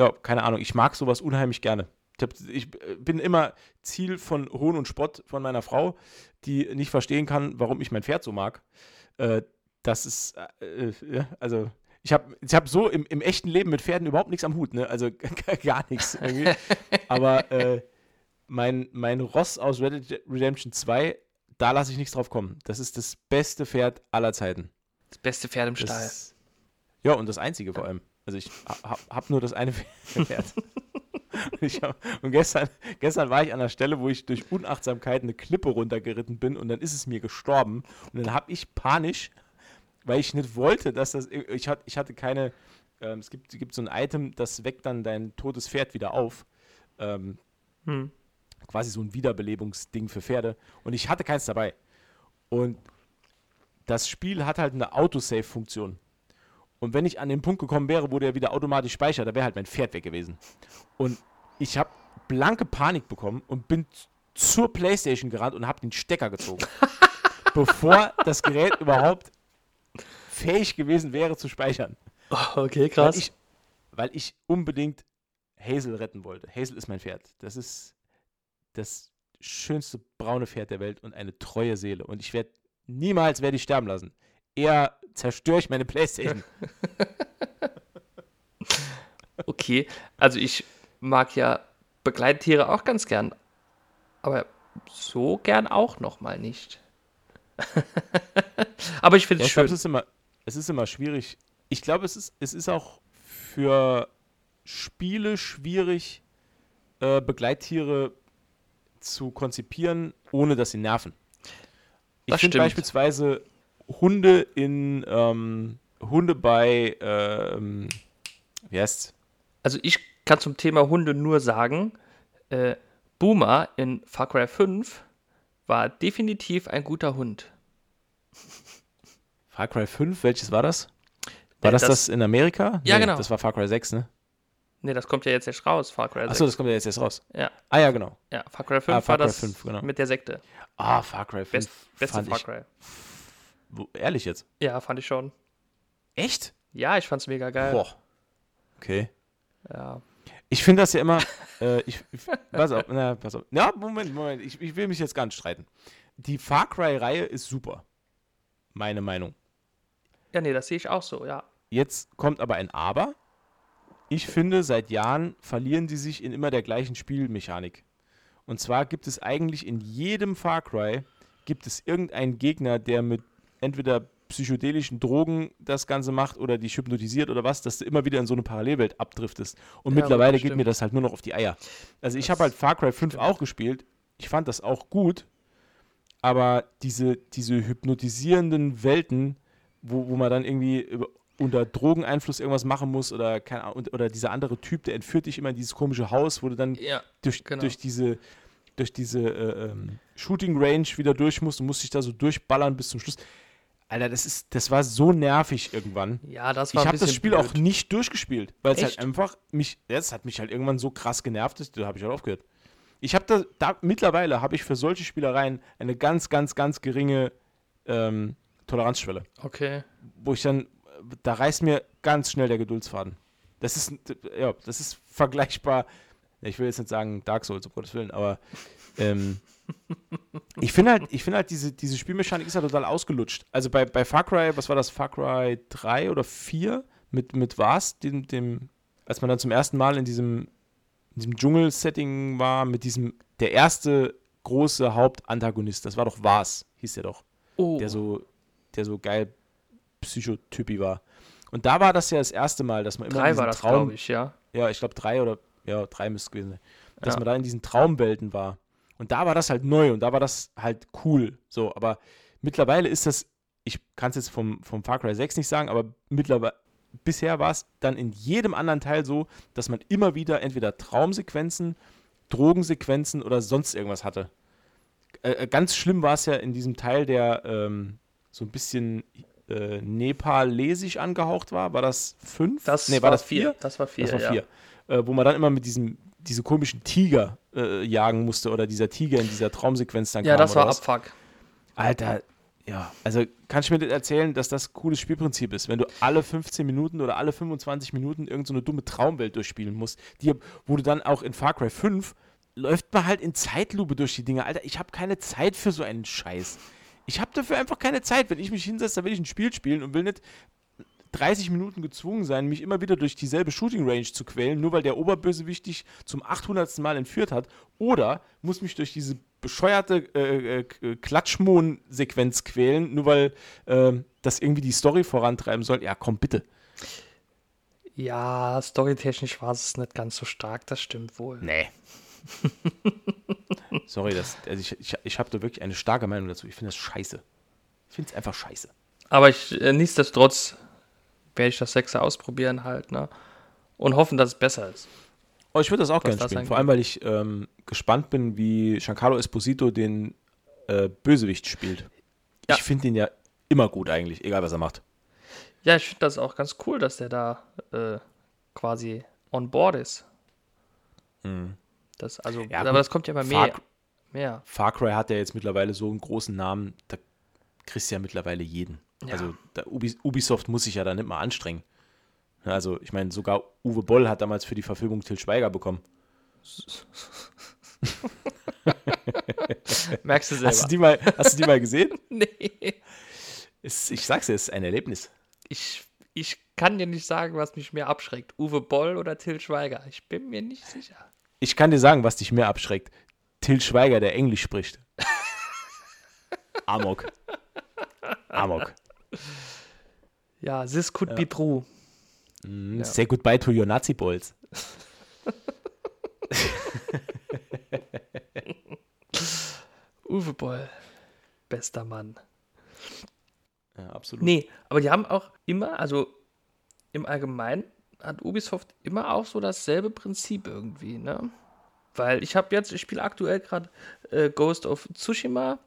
ja, keine Ahnung, ich mag sowas unheimlich gerne. Ich, bin immer Ziel von Hohn und Spott von meiner Frau, die nicht verstehen kann, warum ich mein Pferd so mag. Äh, das ist, äh, äh, ja, also ich habe ich hab so im, im echten Leben mit Pferden überhaupt nichts am Hut, ne? Also gar nichts irgendwie. Aber äh, mein, mein Ross aus Red Dead Redemption 2, da lasse ich nichts drauf kommen. Das ist das beste Pferd aller Zeiten. Das beste Pferd im Das Stall. ist- ja, und das einzige vor allem. Also ich habe hab nur das eine Pferd. Hab, und gestern, gestern war ich an der Stelle, wo ich durch Unachtsamkeit eine Klippe runtergeritten bin und dann ist es mir gestorben. Und dann habe ich panisch, weil ich nicht wollte, dass das. Ich, hat, ich hatte keine. Ähm, es gibt, gibt so ein Item, das weckt dann dein totes Pferd wieder auf. Ähm, Hm. quasi so ein Wiederbelebungsding für Pferde. Und ich hatte keins dabei. Und das Spiel hat halt eine Autosave-Funktion. Und wenn ich an den Punkt gekommen wäre, wo der wieder automatisch speichert, da wäre halt mein Pferd weg gewesen. Und ich habe blanke Panik bekommen und bin zur Playstation gerannt und habe den Stecker gezogen. bevor das Gerät überhaupt fähig gewesen wäre zu speichern. Oh, okay, Weil krass. ich, weil ich unbedingt Hazel retten wollte. Hazel ist mein Pferd. Das ist das schönste braune Pferd der Welt und eine treue Seele. Und ich werde niemals werde ich sterben lassen. Eher zerstöre ich meine Playstation. Okay, also ich mag ja Begleittiere auch ganz gern, aber so gern auch noch mal nicht. aber ich finde Ja, es schön. es ist immer, es ist immer schwierig. Ich glaube, es ist, es ist auch für Spiele schwierig, äh, Begleittiere zu konzipieren, ohne dass sie nerven. Ich finde beispielsweise Hunde in ähm, Hunde bei ähm, wie heißt's? Also ich kann zum Thema Hunde nur sagen, äh, Boomer in Far Cry 5 war definitiv ein guter Hund. Far Cry 5, welches war das? War Äh, das, das- das in Amerika? Ja, genau. Das war Far Cry 6, ne? Ne, das kommt ja jetzt erst raus, Far Cry 6. Achso, das kommt ja jetzt erst raus. ja, Ah ja, genau. ja, Far Cry 5 Ah, Far war Cry das 5, genau. mit der Sekte. Ah, Far Cry 5. Best, beste Far Cry. Ehrlich jetzt? Ja, fand ich schon. Echt? Ja, ich fand's mega geil. Boah. Okay. Ja. Ich finde das ja immer. Äh, ich, ich, pass auf, na, pass auf. Ja, Moment, Moment. Ich, ich will mich jetzt gar nicht streiten. Die Far Cry-Reihe ist super. Meine Meinung. ja, nee, das sehe ich auch so, ja. Jetzt kommt aber ein Aber. Ich finde, seit Jahren verlieren die sich in immer der gleichen Spielmechanik. Und zwar gibt es eigentlich in jedem Far Cry gibt es irgendeinen Gegner, der mit entweder psychedelischen Drogen das Ganze macht oder dich hypnotisiert oder was, dass du immer wieder in so eine Parallelwelt abdriftest. Und Ja, mittlerweile geht stimmt. mir das halt nur noch auf die Eier. Also ich Das habe halt Far Cry 5 auch gespielt. Ich fand das auch gut. Aber diese, diese hypnotisierenden Welten, wo, wo man dann irgendwie unter Drogeneinfluss irgendwas machen muss oder, keine Ahnung, oder dieser andere Typ, der entführt dich immer in dieses komische Haus, wo du dann Ja, durch, genau. durch diese, durch diese äh, ähm, Shooting Range wieder durch musst und musst dich da so durchballern bis zum Schluss. Alter, das ist, das war so nervig irgendwann. ja das Ich war ein habe das Spiel blöd. auch nicht durchgespielt, weil es halt Echt? einfach mich, ja, es hat mich halt irgendwann so krass genervt, dass- da habe ich halt aufgehört. Ich habe da, da, mittlerweile habe ich für solche Spielereien eine ganz, ganz, ganz geringe ähm, Toleranzschwelle. Okay. Wo ich dann, da reißt mir ganz schnell der Geduldsfaden. Das ist, ja, das ist vergleichbar. Ich will jetzt nicht sagen Dark Souls, um Gottes Willen, aber ähm, ich finde halt, ich finde halt, diese, diese Spielmechanik ist ja total ausgelutscht. Also bei, bei Far Cry, was war das, Far Cry 3 oder 4 mit, mit was, dem, dem, als man dann zum ersten Mal in diesem, in diesem Dschungel-Setting war, mit diesem, der erste große Hauptantagonist, das war doch Was, hieß der doch. Oh. Der so, der so geil Psychotypi war. Und da war das ja das erste Mal, dass man immer in Drei war das, Traum, glaube ich, ja. ja, ich glaube drei oder, ja, drei müsste es gewesen sein, dass Ja. man da in diesen Traumwelten war. Und da war das halt neu und da war das halt cool. So, aber mittlerweile ist das, ich kann es jetzt vom, vom Far Cry 6 nicht sagen, aber mittlerweile, bisher war es dann in jedem anderen Teil so, dass man immer wieder entweder Traumsequenzen, Drogensequenzen oder sonst irgendwas hatte. Äh, äh, ganz schlimm war es ja in diesem Teil, der ähm, so ein bisschen äh, nepalesisch angehaucht war. War das fünf? Das nee, war, das vier? Das war vier, Das war ja. vier. Äh, wo man dann immer mit diesem diese komischen Tiger äh, jagen musste oder dieser Tiger in dieser Traumsequenz dann Ja, kam. das oder war. Abfuck. Alter, ja, also kannst du mir das erzählen, dass das ein cooles Spielprinzip ist, wenn du alle 15 Minuten oder alle 25 Minuten irgendeine so eine dumme Traumwelt durchspielen musst, die, wo du dann auch in Far Cry 5 läuft man halt in Zeitlupe durch die Dinge. Alter, ich habe keine Zeit für so einen Scheiß. Ich habe dafür einfach keine Zeit. Wenn ich mich hinsetze, dann will ich ein Spiel spielen und will nicht 30 Minuten gezwungen sein, mich immer wieder durch dieselbe Shooting Range zu quälen, nur weil der Oberbösewicht dich zum 800. Mal entführt hat. Oder muss mich durch diese bescheuerte äh, äh, Klatschmon-Sequenz quälen, nur weil äh, das irgendwie die Story vorantreiben soll. Ja, komm, bitte. Ja, storytechnisch war es nicht ganz so stark, das stimmt wohl. Nee. Sorry, das, also ich, ich, ich habe da wirklich eine starke Meinung dazu. Ich finde das scheiße. Ich finde es einfach scheiße. Aber ich, äh, nichtsdestotrotz werde ich das Sechser ausprobieren halt, ne? Und hoffen, dass es besser ist. Oh, ich würde das auch gerne spielen. Vor allem, weil ich ähm, gespannt bin, wie Giancarlo Esposito den äh, Bösewicht spielt. Ja. Ich finde den ja immer gut eigentlich, egal was er macht. Ja, ich finde das auch ganz cool, dass der da äh, quasi on board ist. Das, also, Ja, aber gut. das kommt ja immer Far- mehr. mehr. Far Cry hat ja jetzt mittlerweile so einen großen Namen, da kriegst du ja mittlerweile jeden. Ja. Also Ubisoft muss sich ja da nicht mal anstrengen. Also ich meine, sogar Uwe Boll hat damals für die Verfilmung Till Schweiger bekommen. Merkst du selber. Hast du die mal, hast du die mal gesehen? nee. Ist, ich sag's dir, es ist ein Erlebnis. Ich, ich kann dir nicht sagen, was mich mehr abschreckt. Uwe Boll oder Till Schweiger. Ich bin mir nicht sicher. Ich kann dir sagen, was dich mehr abschreckt. Till Schweiger, der Englisch spricht. Amok. Amok. Ja, this could be true. Mm, Say goodbye to your Nazi Balls. Uwe Boll. Bester Mann. Ja, absolut. Nee, aber die haben auch immer, also im Allgemeinen hat Ubisoft immer auch so dasselbe Prinzip irgendwie, ne? Weil ich habe jetzt, ich spiele aktuell gerade äh, Ghost of Tsushima,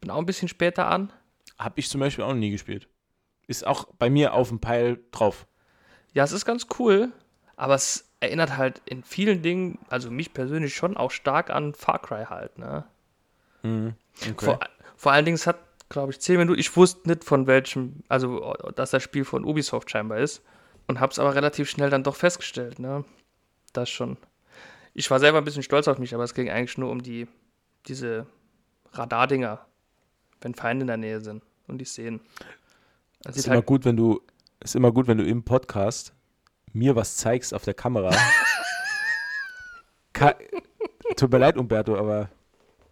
bin auch ein bisschen später an. Hab ich zum Beispiel auch noch nie gespielt. Ist auch bei mir auf dem Pile drauf. Ja, es ist ganz cool, aber es erinnert halt in vielen Dingen, also mich persönlich schon auch stark an Far Cry halt, ne? Okay. Vor, vor allen Dingen, es hat, glaube ich, zehn Minuten. Ich wusste nicht von welchem, also dass das Spiel von Ubisoft scheinbar ist. Und habe es aber relativ schnell dann doch festgestellt, ne? Das schon. Ich war selber ein bisschen stolz auf mich, aber es ging eigentlich nur um die, diese Radardinger, wenn Feinde in der Nähe sind und die sehen. Das ist immer halt, gut, wenn du ist immer gut, wenn du im Podcast mir was zeigst auf der Kamera. Ka Tut mir leid, Umberto, aber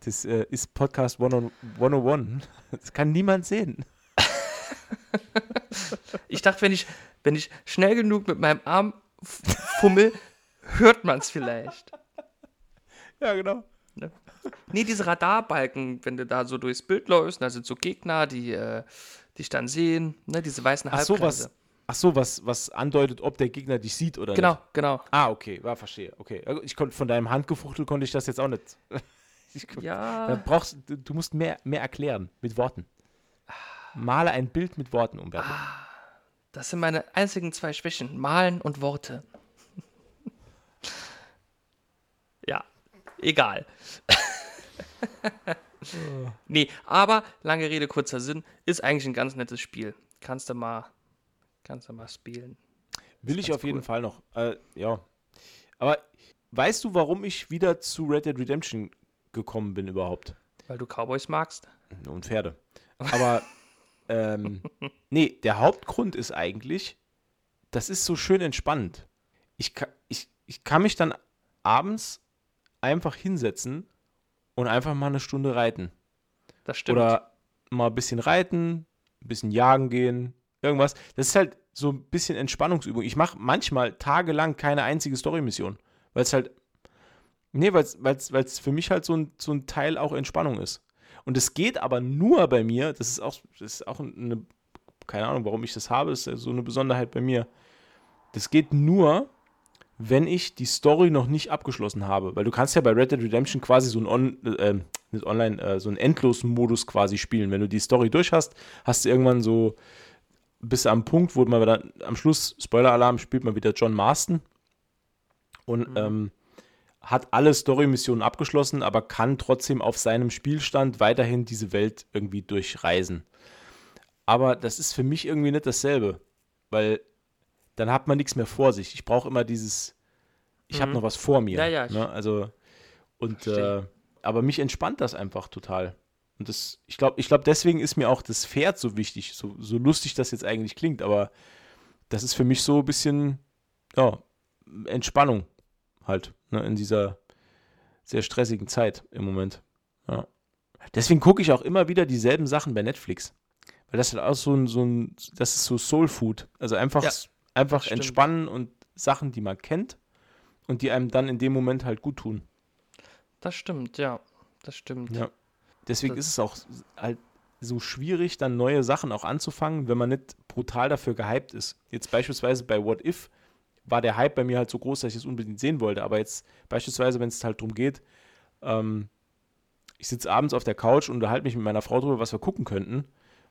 das äh, ist Podcast 101. 101. Das kann niemand sehen. ich dachte, wenn ich, wenn ich schnell genug mit meinem Arm fummel, hört man es vielleicht. Ja, genau. Ne? Nee, diese Radarbalken, wenn du da so durchs Bild läufst, da sind so Gegner, die äh, dich dann sehen, ne, diese weißen Ach so, Halbkreise. was, ach so, was, was andeutet, ob der Gegner dich sieht oder Genau, nicht. genau. Ah, okay, war verstehe. Okay, ich konnte von deinem Handgefuchtel konnte ich das jetzt auch nicht. Ich, Da Ja, brauchst du, musst mehr, mehr erklären mit Worten. Male ein Bild mit Worten, Umberto. das sind meine einzigen zwei Schwächen, Malen und Worte. ja, egal. nee, aber lange Rede, kurzer Sinn, ist eigentlich ein ganz nettes Spiel. Kannst du mal, kannst du mal spielen. Will ich auf cool. jeden Fall noch. Äh, ja. Aber weißt du, warum ich wieder zu Red Dead Redemption gekommen bin überhaupt? Weil du Cowboys magst? Und Pferde. Aber ähm, nee, der Hauptgrund ist eigentlich, das ist so schön entspannt. Ich, ich, ich kann mich dann abends einfach hinsetzen und einfach mal eine Stunde reiten. Das stimmt. Oder mal ein bisschen reiten, ein bisschen jagen gehen, irgendwas. Das ist halt so ein bisschen Entspannungsübung. Ich mache manchmal tagelang keine einzige Story-Mission, weil es halt, nee, weil es für mich halt so ein, so ein Teil auch Entspannung ist. Und es geht aber nur bei mir, das ist auch, das ist auch eine, keine Ahnung, warum ich das habe, das ist so eine Besonderheit bei mir. Das geht nur, wenn ich die Story noch nicht abgeschlossen habe. Weil du kannst ja bei Red Dead Redemption quasi so einen On äh, nicht online, äh, so einen endlosen Modus quasi spielen. Wenn du die Story durch hast, hast du irgendwann so bis am Punkt, wo man dann am Schluss, Spoiler-Alarm, spielt man wieder John Marston und mhm. ähm, hat alle Story-Missionen abgeschlossen, aber kann trotzdem auf seinem Spielstand weiterhin diese Welt irgendwie durchreisen. Aber das ist für mich irgendwie nicht dasselbe, weil dann hat man nichts mehr vor sich. Ich brauche immer dieses, ich mhm. habe noch was vor mir. Ja, ja. Ne? Also, und, äh, aber mich entspannt das einfach total. Und das, ich glaube, ich glaub, deswegen ist mir auch das Pferd so wichtig, so, so lustig das jetzt eigentlich klingt, aber das ist für mich so ein bisschen, ja, Entspannung halt, ne, in dieser sehr stressigen Zeit im Moment. Ja. Deswegen gucke ich auch immer wieder dieselben Sachen bei Netflix. Weil das ist halt auch so ein, so ein das ist so Soul Food. Also einfach ja einfach Stimmt. entspannen und Sachen, die man kennt und die einem dann in dem Moment halt gut tun. Das stimmt, ja. Das stimmt. Ja. Deswegen das ist es auch halt so schwierig, dann neue Sachen auch anzufangen, wenn man nicht brutal dafür gehypt ist. Jetzt beispielsweise bei What If war der Hype bei mir halt so groß, dass ich es unbedingt sehen wollte. Aber jetzt beispielsweise, wenn es halt darum geht, ähm, ich sitze abends auf der Couch und unterhalte mich mit meiner Frau darüber, was wir gucken könnten.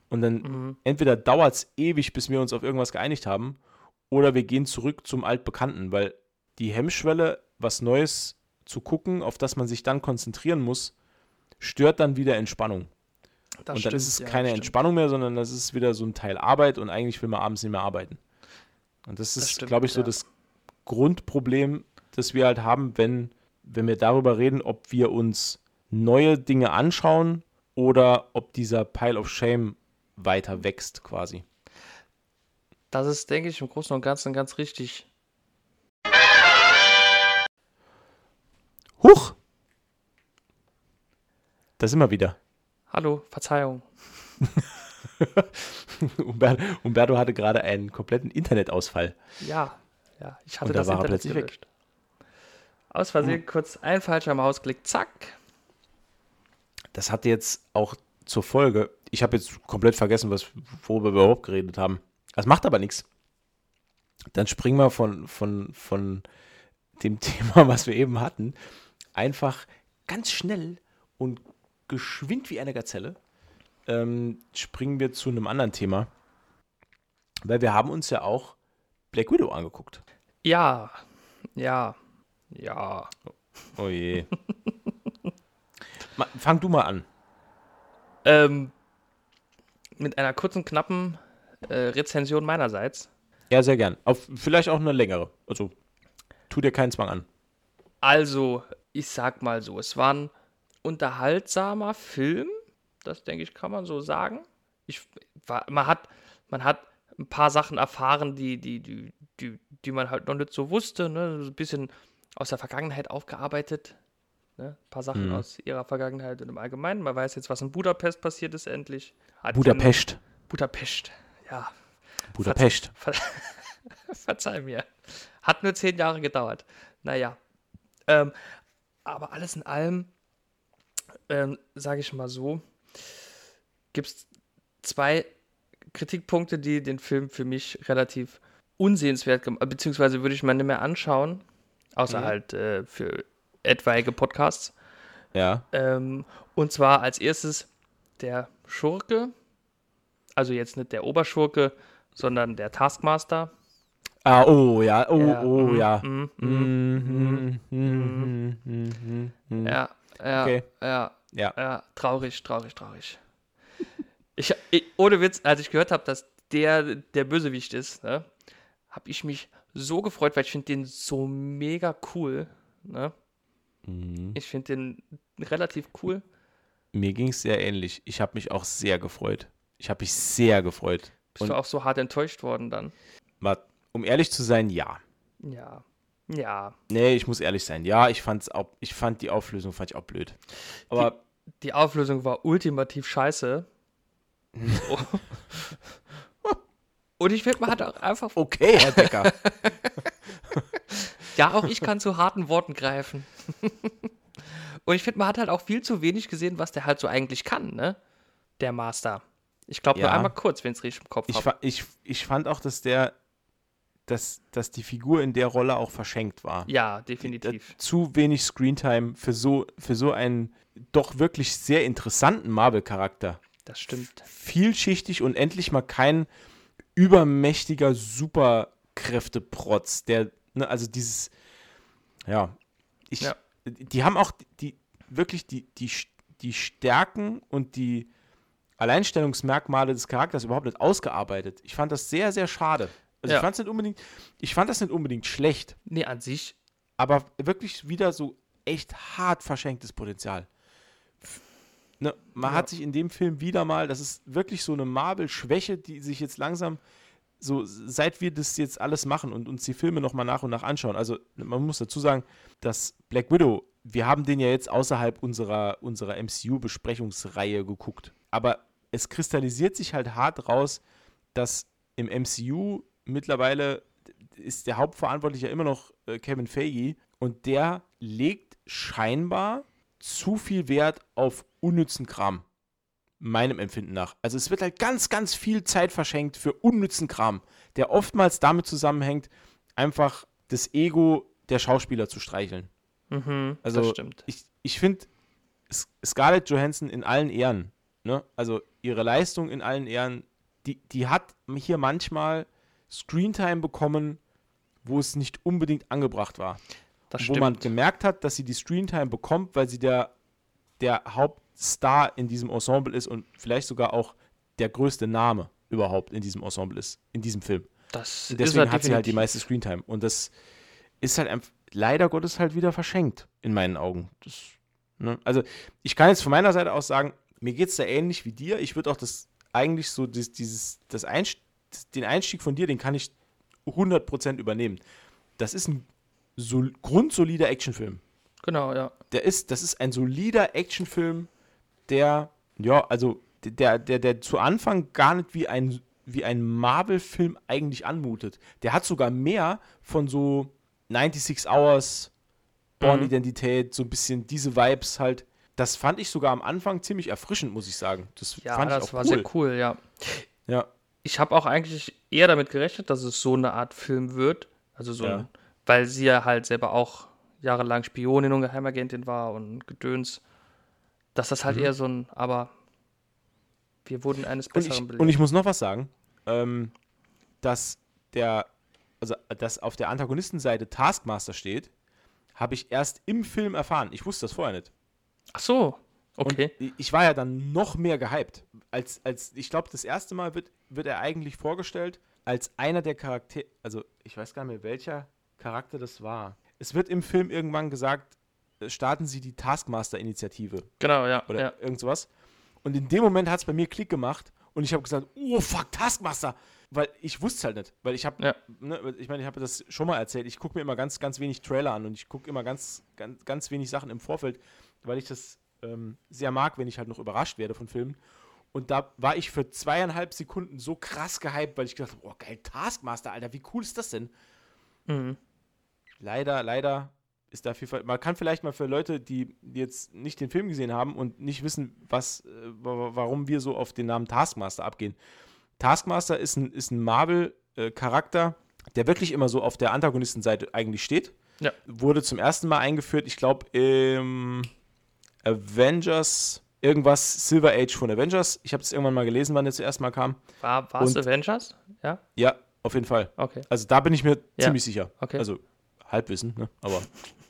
Und dann mhm. entweder dauert es ewig, bis wir uns auf irgendwas geeinigt haben, oder wir gehen zurück zum Altbekannten, weil die Hemmschwelle, was Neues zu gucken, auf das man sich dann konzentrieren muss, stört dann wieder Entspannung. Das und dann stimmt, ist es keine ja, Entspannung mehr, sondern das ist wieder so ein Teil Arbeit und eigentlich will man abends nicht mehr arbeiten. Und das ist, glaube ich, so ja. das Grundproblem, das wir halt haben, wenn, wenn wir darüber reden, ob wir uns neue Dinge anschauen oder ob dieser Pile of Shame weiter wächst quasi. Das ist, denke ich, im Großen und Ganzen ganz richtig. Huch! Da sind wir wieder. Hallo, Verzeihung. Umberto hatte gerade einen kompletten Internetausfall. Ja, ja, ich hatte da das Internet gelöscht. Aus Versehen hm. kurz ein falscher Mausklick, zack. Das hatte jetzt auch zur Folge, ich habe jetzt komplett vergessen, was, worüber wir überhaupt geredet haben. Das macht aber nichts. Dann springen wir von, von, von dem Thema, was wir eben hatten, einfach ganz schnell und geschwind wie eine Gazelle ähm, springen wir zu einem anderen Thema. Weil wir haben uns ja auch Black Widow angeguckt. Ja, ja, ja. Oh, je. Fang du mal an. Ähm, mit einer kurzen, knappen äh, Rezension meinerseits. Ja, sehr gern. Auf, vielleicht auch eine längere. Also, tu dir keinen Zwang an. Also, ich sag mal so, es war ein unterhaltsamer Film. Das denke ich, kann man so sagen. Ich, war, man, hat, man hat ein paar Sachen erfahren, die, die, die, die, die man halt noch nicht so wusste. Ne? So ein bisschen aus der Vergangenheit aufgearbeitet. Ne? Ein paar Sachen mhm. aus ihrer Vergangenheit und im Allgemeinen. Man weiß jetzt, was in Budapest passiert ist, endlich. Hat Budapest. Budapest ja. Budapest. Ver Verzeih mir. Hat nur zehn Jahre gedauert. Naja. Ähm, aber alles in allem, ähm, sage ich mal so, gibt es zwei Kritikpunkte, die den Film für mich relativ unsehenswert gemacht beziehungsweise würde ich mir nicht mehr anschauen, außer mhm. halt äh, für etwaige Podcasts. Ja. Ähm, und zwar als erstes der Schurke, also jetzt nicht der Oberschurke, sondern der Taskmaster. Ah, oh ja, oh, ja. oh mm, ja. Mm, mm, ja, ja, okay. ja. Ja. Ja, traurig, traurig, traurig. Ich, ich, ohne Witz, als ich gehört habe, dass der der Bösewicht ist, ne, habe ich mich so gefreut, weil ich finde den so mega cool. Ne? Mhm. Ich finde den relativ cool. Mir ging es sehr ähnlich. Ich habe mich auch sehr gefreut. Ich habe mich sehr gefreut. Bist Und- du auch so hart enttäuscht worden dann? Mal, um ehrlich zu sein, ja. Ja. Ja. Nee, ich muss ehrlich sein. Ja, ich fand's auch, ich fand die Auflösung fand ich auch blöd. Aber Die Auflösung war ultimativ scheiße. Oh. Und ich finde, man hat auch einfach. okay, Herr Decker. Ja, auch ich kann zu harten Worten greifen. Und ich finde, man hat halt auch viel zu wenig gesehen, was der halt so eigentlich kann, ne? Der Master. Ich glaube nur Ja. einmal kurz, wenn es richtig im Kopf ich, habe. ich, ich fand auch, dass der, dass, dass die Figur in der Rolle auch verschenkt war. Ja, Äh, definitiv. Zu wenig Screentime für so, für so einen doch wirklich sehr interessanten Marvel-Charakter. Das stimmt. Vielschichtig und endlich mal kein übermächtiger Superkräfteprotz, der, ne, also dieses, ja, ich, Ja. die haben auch die, wirklich die, die, die Stärken und die Alleinstellungsmerkmale des Charakters überhaupt nicht ausgearbeitet. Ich fand das sehr, sehr schade. Also Ja. ich fand's nicht unbedingt, ich fand das nicht unbedingt schlecht, Nee, an sich. aber wirklich wieder so echt hart verschenktes Potenzial. Ne, man Ja. hat sich in dem Film wieder mal, das ist wirklich so eine Marvel-Schwäche, die sich jetzt langsam, so seit wir das jetzt alles machen und uns die Filme nochmal nach und nach anschauen. Also man muss dazu sagen, dass Black Widow, wir haben den ja jetzt außerhalb unserer, unserer MCU-Besprechungsreihe geguckt. Aber es kristallisiert sich halt hart raus, dass im MCU mittlerweile ist der Hauptverantwortliche immer noch äh, Kevin Feige und der legt scheinbar zu viel Wert auf unnützen Kram. Meinem Empfinden nach. Also es wird halt ganz, ganz viel Zeit verschenkt für unnützen Kram, der oftmals damit zusammenhängt, einfach das Ego der Schauspieler zu streicheln. Mhm, Also das stimmt. ich, ich finde Scarlett Johansson in allen Ehren, ne? also ihre Leistung in allen Ehren, die, die hat hier manchmal Screentime bekommen, wo es nicht unbedingt angebracht war. Das wo man gemerkt hat, dass sie die Screentime bekommt, weil sie der, der Hauptstar in diesem Ensemble ist und vielleicht sogar auch der größte Name überhaupt in diesem Ensemble ist, in diesem Film. Das Und deswegen er hat sie halt die meiste Screentime. Und das ist halt einfach, leider Gottes halt wieder verschenkt, in meinen Augen. Das, ne? Also, ich kann jetzt von meiner Seite aus sagen, mir geht es da ähnlich wie dir. Ich würde auch das eigentlich so, das, dieses, das Einst den Einstieg von dir, den kann ich 100% übernehmen. Das ist ein sol grundsolider Actionfilm. Genau, ja. Der ist, das ist ein solider Actionfilm, der, ja, also der, der, der zu Anfang gar nicht wie ein, wie ein Marvel-Film eigentlich anmutet. Der hat sogar mehr von so 96 Hours, Born-Identität, so ein bisschen diese Vibes halt. Das fand ich sogar am Anfang ziemlich erfrischend, muss ich sagen. Das Ja, fand ich das auch war cool. sehr cool, ja. Ja, Ich habe auch eigentlich eher damit gerechnet, dass es so eine Art Film wird. Also so Ja. ein, weil sie ja halt selber auch jahrelang Spionin und Geheimagentin war und Gedöns. Dass das halt Mhm. eher so ein, aber wir wurden eines Besseren ich, belehrt. und ich muss noch was sagen, ähm, dass der, also dass auf der Antagonistenseite Taskmaster steht, habe ich erst im Film erfahren. Ich wusste das vorher nicht. Ach so, okay. Und ich war ja dann noch mehr gehypt. Als, als ich glaube, das erste Mal wird, wird er eigentlich vorgestellt als einer der Charaktere, also ich weiß gar nicht mehr, welcher Charakter das war. Es wird im Film irgendwann gesagt, äh, starten Sie die Taskmaster-Initiative genau, ja. oder ja. irgend sowas. Und in dem Moment hat es bei mir Klick gemacht und ich habe gesagt, oh fuck, Taskmaster. Weil ich wusste es halt nicht. Weil ich habe, Ja. ne, ich meine, ich habe das schon mal erzählt, ich gucke mir immer ganz, ganz wenig Trailer an und ich gucke immer ganz, ganz, ganz wenig Sachen im Vorfeld, weil ich das ähm, sehr mag, wenn ich halt noch überrascht werde von Filmen. Und da war ich für zweieinhalb Sekunden so krass gehypt, weil ich gedacht habe, oh geil, Taskmaster, Alter, wie cool ist das denn? Mhm. leider, leider ist da viel. Man kann vielleicht mal für Leute, die jetzt nicht den Film gesehen haben und nicht wissen, was, äh, wa- warum wir so auf den Namen Taskmaster abgehen. Taskmaster ist ein, ist ein Marvel-Charakter, der wirklich immer so auf der Antagonistenseite eigentlich steht. Ja. Wurde zum ersten Mal eingeführt, ich glaube, im Avengers, irgendwas, Silver Age von Avengers. Ich habe es irgendwann mal gelesen, wann der zuerst mal kam. War es Avengers? Ja, Ja, auf jeden Fall. okay. Also da bin ich mir Ja, ziemlich sicher. okay. Also Halbwissen, ne? aber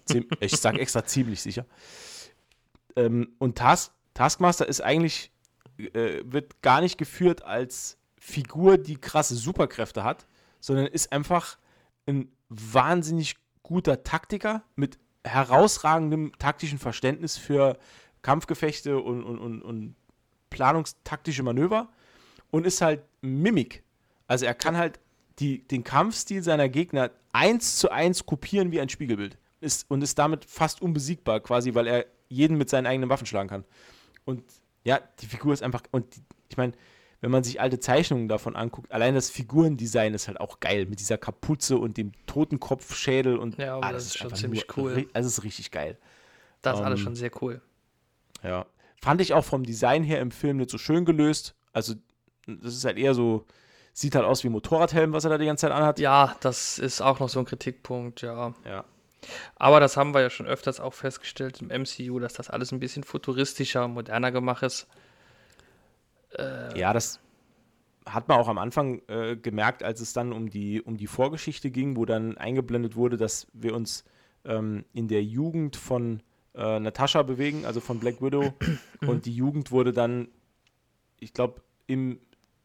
ich sage extra ziemlich sicher. Ähm, und Task, Taskmaster ist eigentlich, äh, wird gar nicht geführt als Figur, die krasse Superkräfte hat, sondern ist einfach ein wahnsinnig guter Taktiker mit herausragendem taktischen Verständnis für Kampfgefechte und, und, und, und planungstaktische Manöver und ist halt Mimik. Also er kann halt die, den Kampfstil seiner Gegner eins zu eins kopieren wie ein Spiegelbild. Ist, und ist damit fast unbesiegbar, quasi, weil er jeden mit seinen eigenen Waffen schlagen kann. Und ja, die Figur ist einfach. Und die, ich meine, wenn man sich alte Zeichnungen davon anguckt, allein das Figurendesign ist halt auch geil, mit dieser Kapuze und dem Totenkopfschädel und Ja, ah, das ist schon ziemlich nur cool. Also ist richtig geil. Das ist alles Ähm, schon sehr cool. Ja. Fand ich auch vom Design her im Film nicht so schön gelöst. Also, das ist halt eher so, sieht halt aus wie ein Motorradhelm, was er da die ganze Zeit anhat. Ja, das ist auch noch so ein Kritikpunkt, ja. Ja. Aber das haben wir ja schon öfters auch festgestellt im MCU, dass das alles ein bisschen futuristischer moderner gemacht ist. Ja, das hat man auch am Anfang äh, gemerkt, als es dann um die, um die Vorgeschichte ging, wo dann eingeblendet wurde, dass wir uns ähm, in der Jugend von äh, Natascha bewegen, also von Black Widow. und die Jugend wurde dann, ich glaube, im,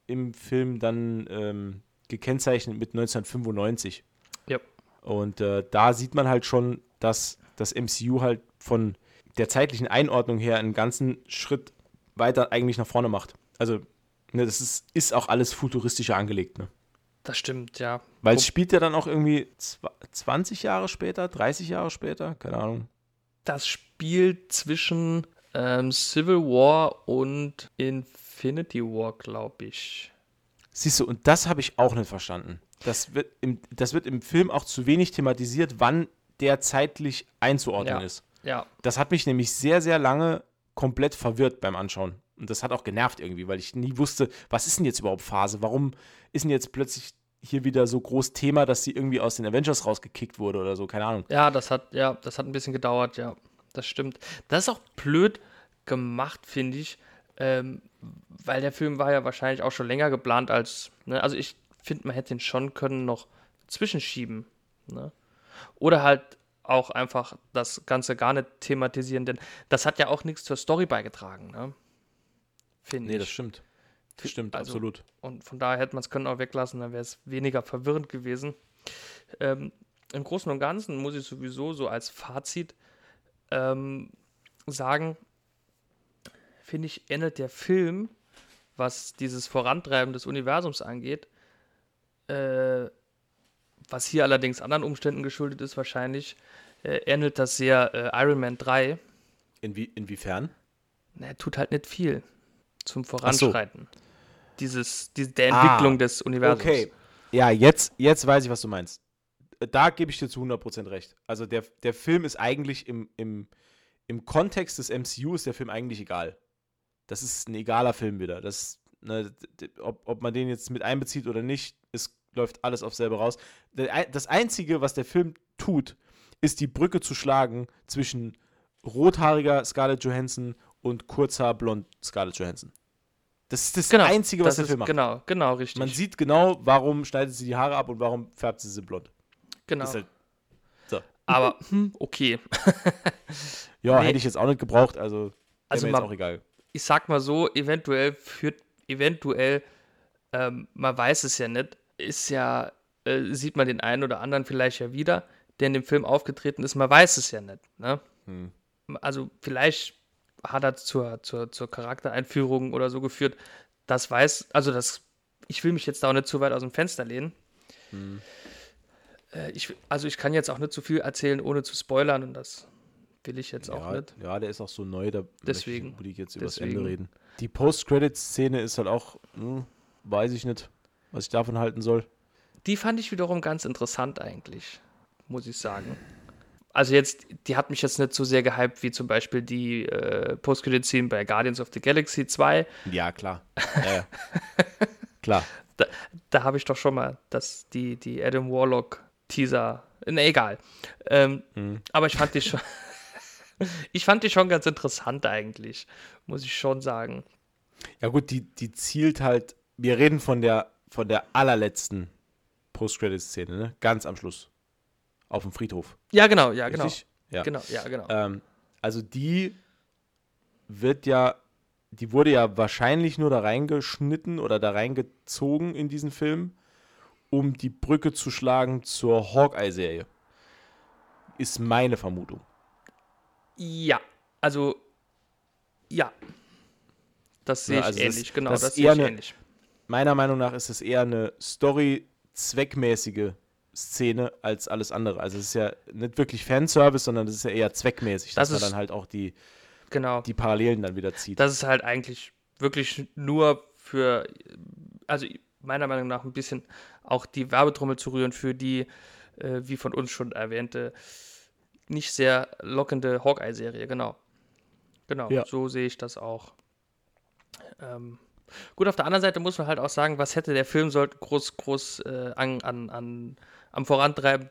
im Film dann ähm, gekennzeichnet mit 1995. Ja. Und äh, da sieht man halt schon, dass das MCU halt von der zeitlichen Einordnung her einen ganzen Schritt weiter eigentlich nach vorne macht. Also, ne, das ist, ist auch alles futuristischer angelegt, ne? Das stimmt, ja. Weil es spielt ja dann auch irgendwie zwa- 20 Jahre später, 30 Jahre später, keine Ahnung. Das spielt zwischen ähm, Civil War und Infinity War, glaube ich. Siehst du, und das habe ich auch nicht verstanden. Das wird, im, das wird im Film auch zu wenig thematisiert, wann der zeitlich einzuordnen Ja. ist. Ja, Das hat mich nämlich sehr, sehr lange komplett verwirrt beim Anschauen. Und das hat auch genervt irgendwie, weil ich nie wusste, was ist denn jetzt überhaupt Phase? Warum ist denn jetzt plötzlich hier wieder so groß Thema, dass sie irgendwie aus den Avengers rausgekickt wurde oder so? Keine Ahnung. ja, das hat, ja, das hat ein bisschen gedauert, ja. Das stimmt. Das ist auch blöd gemacht, finde ich. Ähm, weil der Film war ja wahrscheinlich auch schon länger geplant als. Ne? Also ich finde, man hätte ihn schon können noch zwischenschieben. Ne? Oder halt auch einfach das Ganze gar nicht thematisieren, denn das hat ja auch nichts zur Story beigetragen. Ne? Finde Nee, ich. das stimmt. Das stimmt, Also- absolut. Und von daher hätte man es können auch weglassen, dann wäre es weniger verwirrend gewesen. Ähm, Im Großen und Ganzen muss ich sowieso so als Fazit ähm, sagen, finde ich, endet der Film, was dieses Vorantreiben des Universums angeht, äh, was hier allerdings anderen Umständen geschuldet ist wahrscheinlich, äh, ähnelt das sehr äh, Iron Man 3. Inwie inwiefern? Na, er tut halt nicht viel zum Ach so. Voranschreiten. Dieses, die, der Ah, Entwicklung des Universums. Okay. Ja, jetzt, jetzt weiß ich, was du meinst. Da gebe ich dir zu 100% recht. Also der, der Film ist eigentlich im, im, im Kontext des MCU ist der Film eigentlich egal. Das ist ein egaler Film wieder. Das, ne, ob, ob man den jetzt mit einbezieht oder nicht, es läuft alles auf selber raus. Das Einzige, was der Film tut, ist die Brücke zu schlagen zwischen rothaariger Scarlett Johansson und kurzhaar blond Scarlett Johansson. Das ist das Genau, Einzige, was das der Film macht. Genau, genau, richtig. Man sieht genau, warum schneidet sie die Haare ab und warum färbt sie sie blond. genau. Halt, so. Aber, hm, okay. Ja, Nee. hätte ich jetzt auch nicht gebraucht, also, Also mir jetzt man- auch egal. Ich sag mal so, eventuell führt, eventuell, ähm, man weiß es ja nicht, ist ja, äh, sieht man den einen oder anderen vielleicht ja wieder, der in dem Film aufgetreten ist, man weiß es ja nicht. Ne? Hm. Also vielleicht hat er zur, zur, zur Charaktereinführung oder so geführt. Das weiß, also das, ich will mich jetzt da auch nicht zu weit aus dem Fenster lehnen. Äh, ich, also ich kann jetzt auch nicht zu viel erzählen, ohne zu spoilern und das will ich jetzt auch Ja, nicht. ja, der ist auch so neu, da Deswegen. möchte ich jetzt über das. Ende reden. Die Post-Credit-Szene ist halt auch, hm, weiß ich nicht, was ich davon halten soll. Die fand ich wiederum ganz interessant eigentlich, muss ich sagen. Also jetzt, die hat mich jetzt nicht so sehr gehypt wie zum Beispiel die äh, Post-Credit-Scene bei Guardians of the Galaxy 2. Ja, klar. Ja. klar. Da, da habe ich doch schon mal das, die, die Adam Warlock-Teaser. Ne, egal. Ähm, Mhm. Aber ich fand die schon. ich fand die schon ganz interessant eigentlich, muss ich schon sagen. Ja gut, die, die zielt halt, wir reden von der, von der allerletzten Post-Credit-Szene, ne? Ganz am Schluss. Auf dem Friedhof. Ja, genau, ja, genau. Richtig? Ja. Genau, ja, genau. Ähm, also die wird ja die wurde ja wahrscheinlich nur da reingeschnitten oder da reingezogen in diesen Film, um die Brücke zu schlagen zur Hawkeye-Serie. Ist meine Vermutung. Ja, also ja. Das sehe Ja, ich also das- ähnlich, genau, das das, sehe ich eine- ähnlich. Meiner Meinung nach ist es eher eine Story-zweckmäßige Szene als alles andere. Also es ist ja nicht wirklich Fanservice, sondern es ist ja eher zweckmäßig, dass Das man ist- dann halt auch die, Genau. die Parallelen dann wieder zieht. Das ist halt eigentlich wirklich nur für, also meiner Meinung nach ein bisschen auch die Werbetrommel zu rühren für die, äh, wie von uns schon erwähnte, nicht sehr lockende Hawkeye-Serie, genau. Genau, Ja. so sehe ich das auch. Ähm, gut, auf der anderen Seite muss man halt auch sagen, was hätte der Film sollte groß, groß äh, an, an, an, am Vorantreiben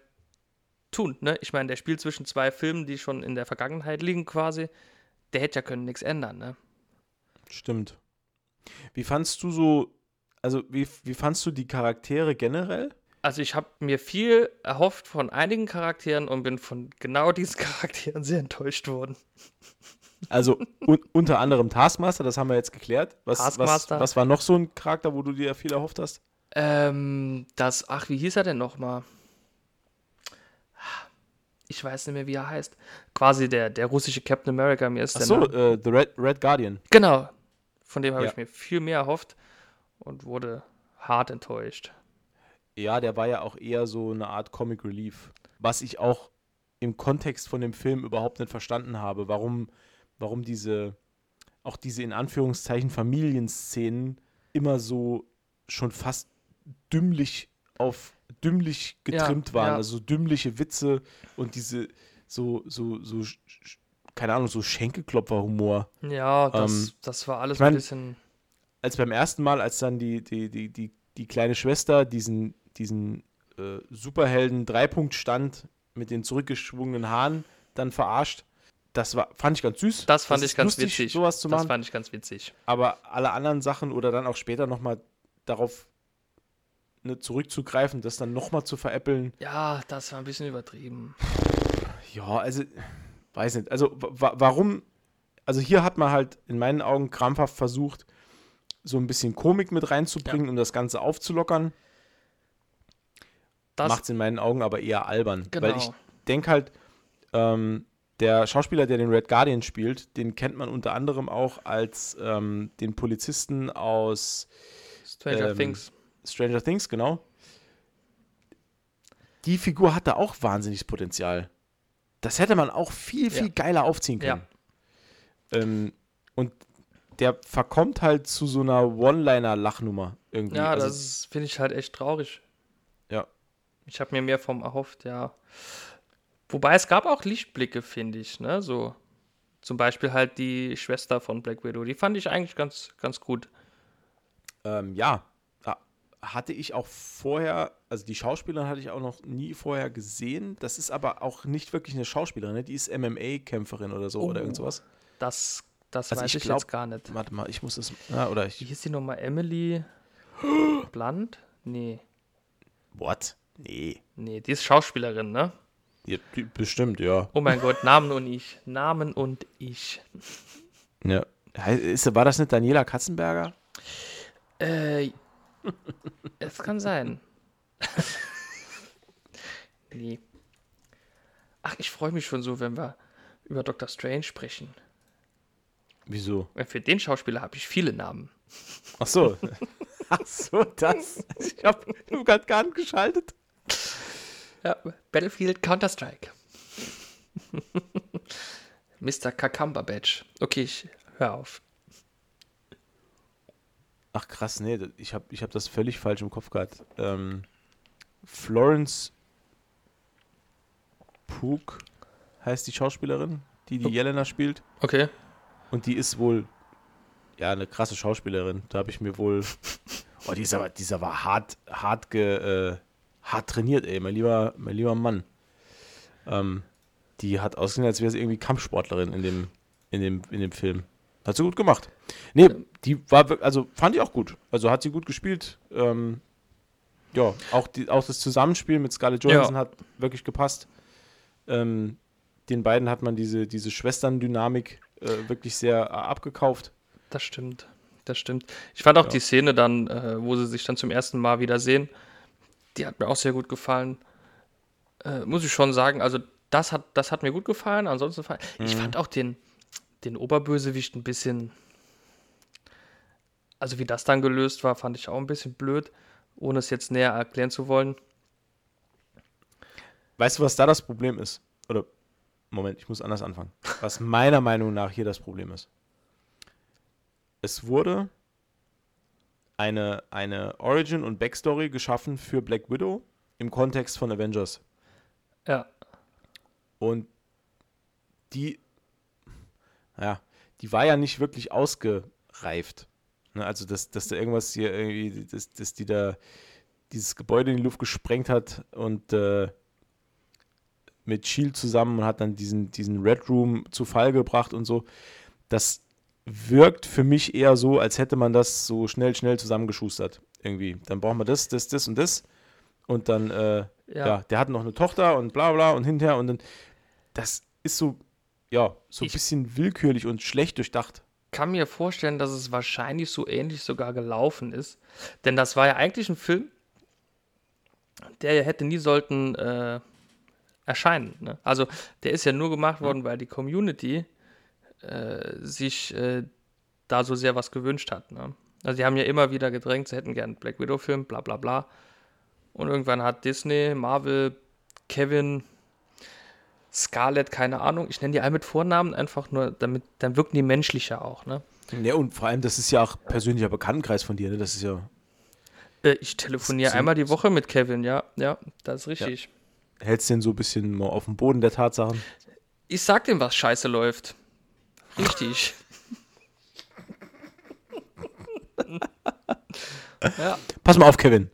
tun. Ne? Ich meine, der spielt zwischen zwei Filmen, die schon in der Vergangenheit liegen quasi. Der hätte ja können nichts ändern, ne? Stimmt. Wie fandst du so, also wie, wie fandst du die Charaktere generell? Also ich habe mir viel erhofft von einigen Charakteren und bin von genau diesen Charakteren sehr enttäuscht worden. Also un unter anderem Taskmaster, das haben wir jetzt geklärt. Was, Taskmaster. Was, was war noch so ein Charakter, wo du dir viel erhofft hast? Ähm, das, ach, wie hieß er denn nochmal? Ich weiß nicht mehr, wie er heißt. Quasi der, der russische Captain America, mir ist der Achso, Name- äh, The Red, Red Guardian. Genau. Von dem habe Ja. ich mir viel mehr erhofft und wurde hart enttäuscht. Ja, der war ja auch eher so eine Art Comic Relief. Was ich auch im Kontext von dem Film überhaupt nicht verstanden habe, warum, warum diese, auch diese in Anführungszeichen Familienszenen immer so schon fast dümmlich auf dümmlich getrimmt Ja, waren. ja. Also so dümmliche Witze und diese so, so, so, keine Ahnung, so Schenkelklopfer-Humor. Ja, das, Ähm, das war alles ich mein- ein bisschen. als beim ersten Mal, als dann die, die, die, die, die kleine Schwester diesen, diesen äh, Superhelden Dreipunktstand mit den zurückgeschwungenen Haaren dann verarscht, das war, fand ich ganz süß. Das fand ich ist ganz lustig, witzig. sowas zu Das machen. fand ich ganz witzig. aber alle anderen Sachen oder dann auch später nochmal darauf ne, zurückzugreifen, das dann nochmal zu veräppeln, Ja, das war ein bisschen übertrieben. ja, also, weiß nicht. Also, wa warum, also hier hat man halt in meinen Augen krampfhaft versucht, so ein bisschen Komik mit reinzubringen, um das Ganze aufzulockern. Das, macht es in meinen Augen aber eher albern. Genau. Weil ich denke halt, ähm, der Schauspieler, der den Red Guardian spielt, den kennt man unter anderem auch als ähm, den Polizisten aus Stranger ähm, Things. Stranger Things, genau. Die Figur hatte auch wahnsinniges Potenzial. Das hätte man auch viel, viel Ja. geiler aufziehen können. Ähm, und der verkommt halt zu so einer One-Liner-Lachnummer irgendwie. Ja, also, das finde ich halt echt traurig. Ja. Ich habe mir mehr vom erhofft, ja. Wobei es gab auch Lichtblicke, finde ich, ne? So. Zum Beispiel halt die Schwester von Black Widow. Die fand ich eigentlich ganz, ganz gut. Ähm, ja, hatte ich auch vorher, also die Schauspielerin hatte ich auch noch nie vorher gesehen. Das ist aber auch nicht wirklich eine Schauspielerin, ne? die ist MMA-Kämpferin oder so oder Oh. irgend sowas. Das, das Also weiß ich glaub- jetzt gar nicht. Warte mal, ich muss es, ja, oder Wie ich, hieß die nochmal? Emily Blunt? Nee. what? Nee. Nee, die ist Schauspielerin, ne? Ja, die, bestimmt, ja. Oh mein Gott, Namen und ich. Namen und ich. ja. Ist, war das nicht Daniela Katzenberger? Äh, es kann sein. nee. Ach, ich freue mich schon so, wenn wir über Dr. Strange sprechen. Wieso? Für den Schauspieler habe ich viele Namen. Ach so. Ach so, das. Ich habe gerade gar nicht geschaltet. Ja, Battlefield Counter-Strike. Mr. Kakamba Badge. Okay, ich hör auf. Ach krass, nee, ich habe ich hab das völlig falsch im Kopf gehabt. Ähm, Florence Pugh heißt die Schauspielerin, die die Jelena spielt. Okay. Und die ist wohl, ja, eine krasse Schauspielerin. Da habe ich mir wohl, oh, die ist aber, die ist aber hart, hart, ge, äh, hart trainiert, ey, mein lieber, mein lieber Mann. Ähm, die hat ausgesehen, als wäre sie irgendwie Kampfsportlerin in dem, in dem, in dem Film. Hat sie gut gemacht. Nee, die war, also fand ich auch gut. Also hat sie gut gespielt. Ähm, ja, auch, die, auch das Zusammenspiel mit Scarlett Johansson hat wirklich gepasst. Ähm, den beiden hat man diese, diese Schwestern-Dynamik äh, wirklich sehr äh, abgekauft. Das stimmt. Das stimmt. Ich fand auch ja. die Szene dann, äh, wo sie sich dann zum ersten Mal wieder sehen, die hat mir auch sehr gut gefallen. Äh, muss ich schon sagen, also das hat, das hat mir gut gefallen. Ansonsten fand mhm. ich fand auch den, den Oberbösewicht ein bisschen. Also wie das dann gelöst war, fand ich auch ein bisschen blöd, ohne es jetzt näher erklären zu wollen. Weißt du, was da das Problem ist? Oder Moment, ich muss anders anfangen. Was meiner Meinung nach hier das Problem ist. Es wurde eine, eine Origin und Backstory geschaffen für Black Widow im Kontext von Avengers. Ja. Und die, ja, die war ja nicht wirklich ausgereift. Ne? Also, dass, dass da irgendwas hier irgendwie, dass, dass die da dieses Gebäude in die Luft gesprengt hat und äh, mit Shield zusammen und hat dann diesen, diesen Red Room zu Fall gebracht und so. Das wirkt für mich eher so, als hätte man das so schnell, schnell zusammengeschustert. Irgendwie. Dann brauchen wir das, das, das und das. Und dann, äh, ja. ja. der hat noch eine Tochter und bla bla und hinterher und dann das ist so, ja, so ein bisschen willkürlich und schlecht durchdacht. Kann mir vorstellen, dass es wahrscheinlich so ähnlich sogar gelaufen ist. Denn das war ja eigentlich ein Film, der hätte nie sollten äh, erscheinen. Ne? Also der ist ja nur gemacht worden, weil die Community äh, sich äh, da so sehr was gewünscht hat. Ne? Also die haben ja immer wieder gedrängt, sie hätten gern Black Widow-Film, bla bla bla. Und irgendwann hat Disney, Marvel, Kevin, Scarlett, keine Ahnung. Ich nenne die alle mit Vornamen einfach nur, damit, dann wirken die menschlicher auch, ne? Ja, und vor allem, das ist ja auch persönlicher Bekanntenkreis von dir, ne? Das ist ja. Äh, ich telefoniere einmal die Woche mit Kevin, ja, ja, das ist richtig. Ja. Hältst du den so ein bisschen mal auf dem Boden der Tatsachen? Ich sag dem, was scheiße läuft. Richtig. ja. Pass mal auf, Kevin.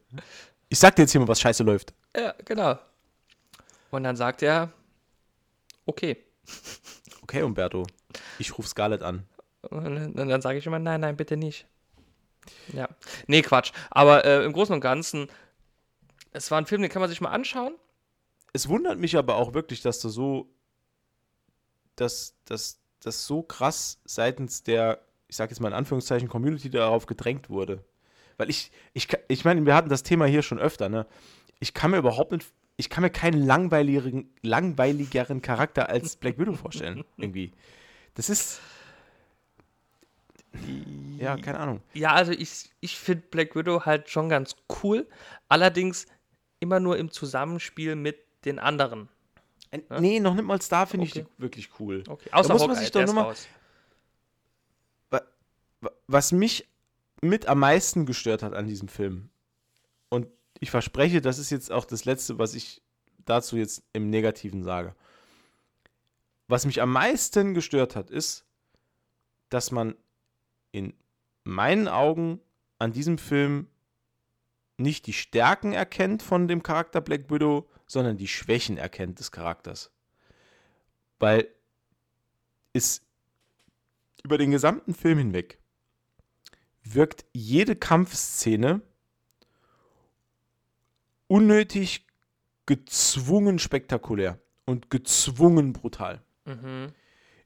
Ich sag dir jetzt hier mal, was scheiße läuft. Ja, genau. Und dann sagt er, Okay. Okay, Umberto. Ich rufe Scarlett an. Und dann sage ich immer, nein, nein, bitte nicht. Ja. Nee, Quatsch. Aber äh, im Großen und Ganzen, es war ein Film, den kann man sich mal anschauen. Es wundert mich aber auch wirklich, dass du so, dass das so krass seitens der, ich sage jetzt mal in Anführungszeichen, Community darauf gedrängt wurde. Weil ich, ich, ich meine, wir hatten das Thema hier schon öfter, ne? Ich kann mir überhaupt nicht ich kann mir keinen langweiligeren, langweiligeren Charakter als Black Widow vorstellen. irgendwie. Das ist. Ja, keine Ahnung. Ja, also ich, ich finde Black Widow halt schon ganz cool. Allerdings immer nur im Zusammenspiel mit den anderen. Äh, ja? Nee, noch nicht mal da finde okay. ich die wirklich cool. Okay. Außer da muss man sich doch nochmal. Was mich mit am meisten gestört hat an diesem Film, und ich verspreche, das ist jetzt auch das Letzte, was ich dazu jetzt im Negativen sage. Was mich am meisten gestört hat, ist, dass man in meinen Augen an diesem Film nicht die Stärken erkennt von dem Charakter Black Widow, sondern die Schwächen erkennt des Charakters. Weil es über den gesamten Film hinweg wirkt jede Kampfszene unnötig gezwungen spektakulär und gezwungen brutal. Mhm.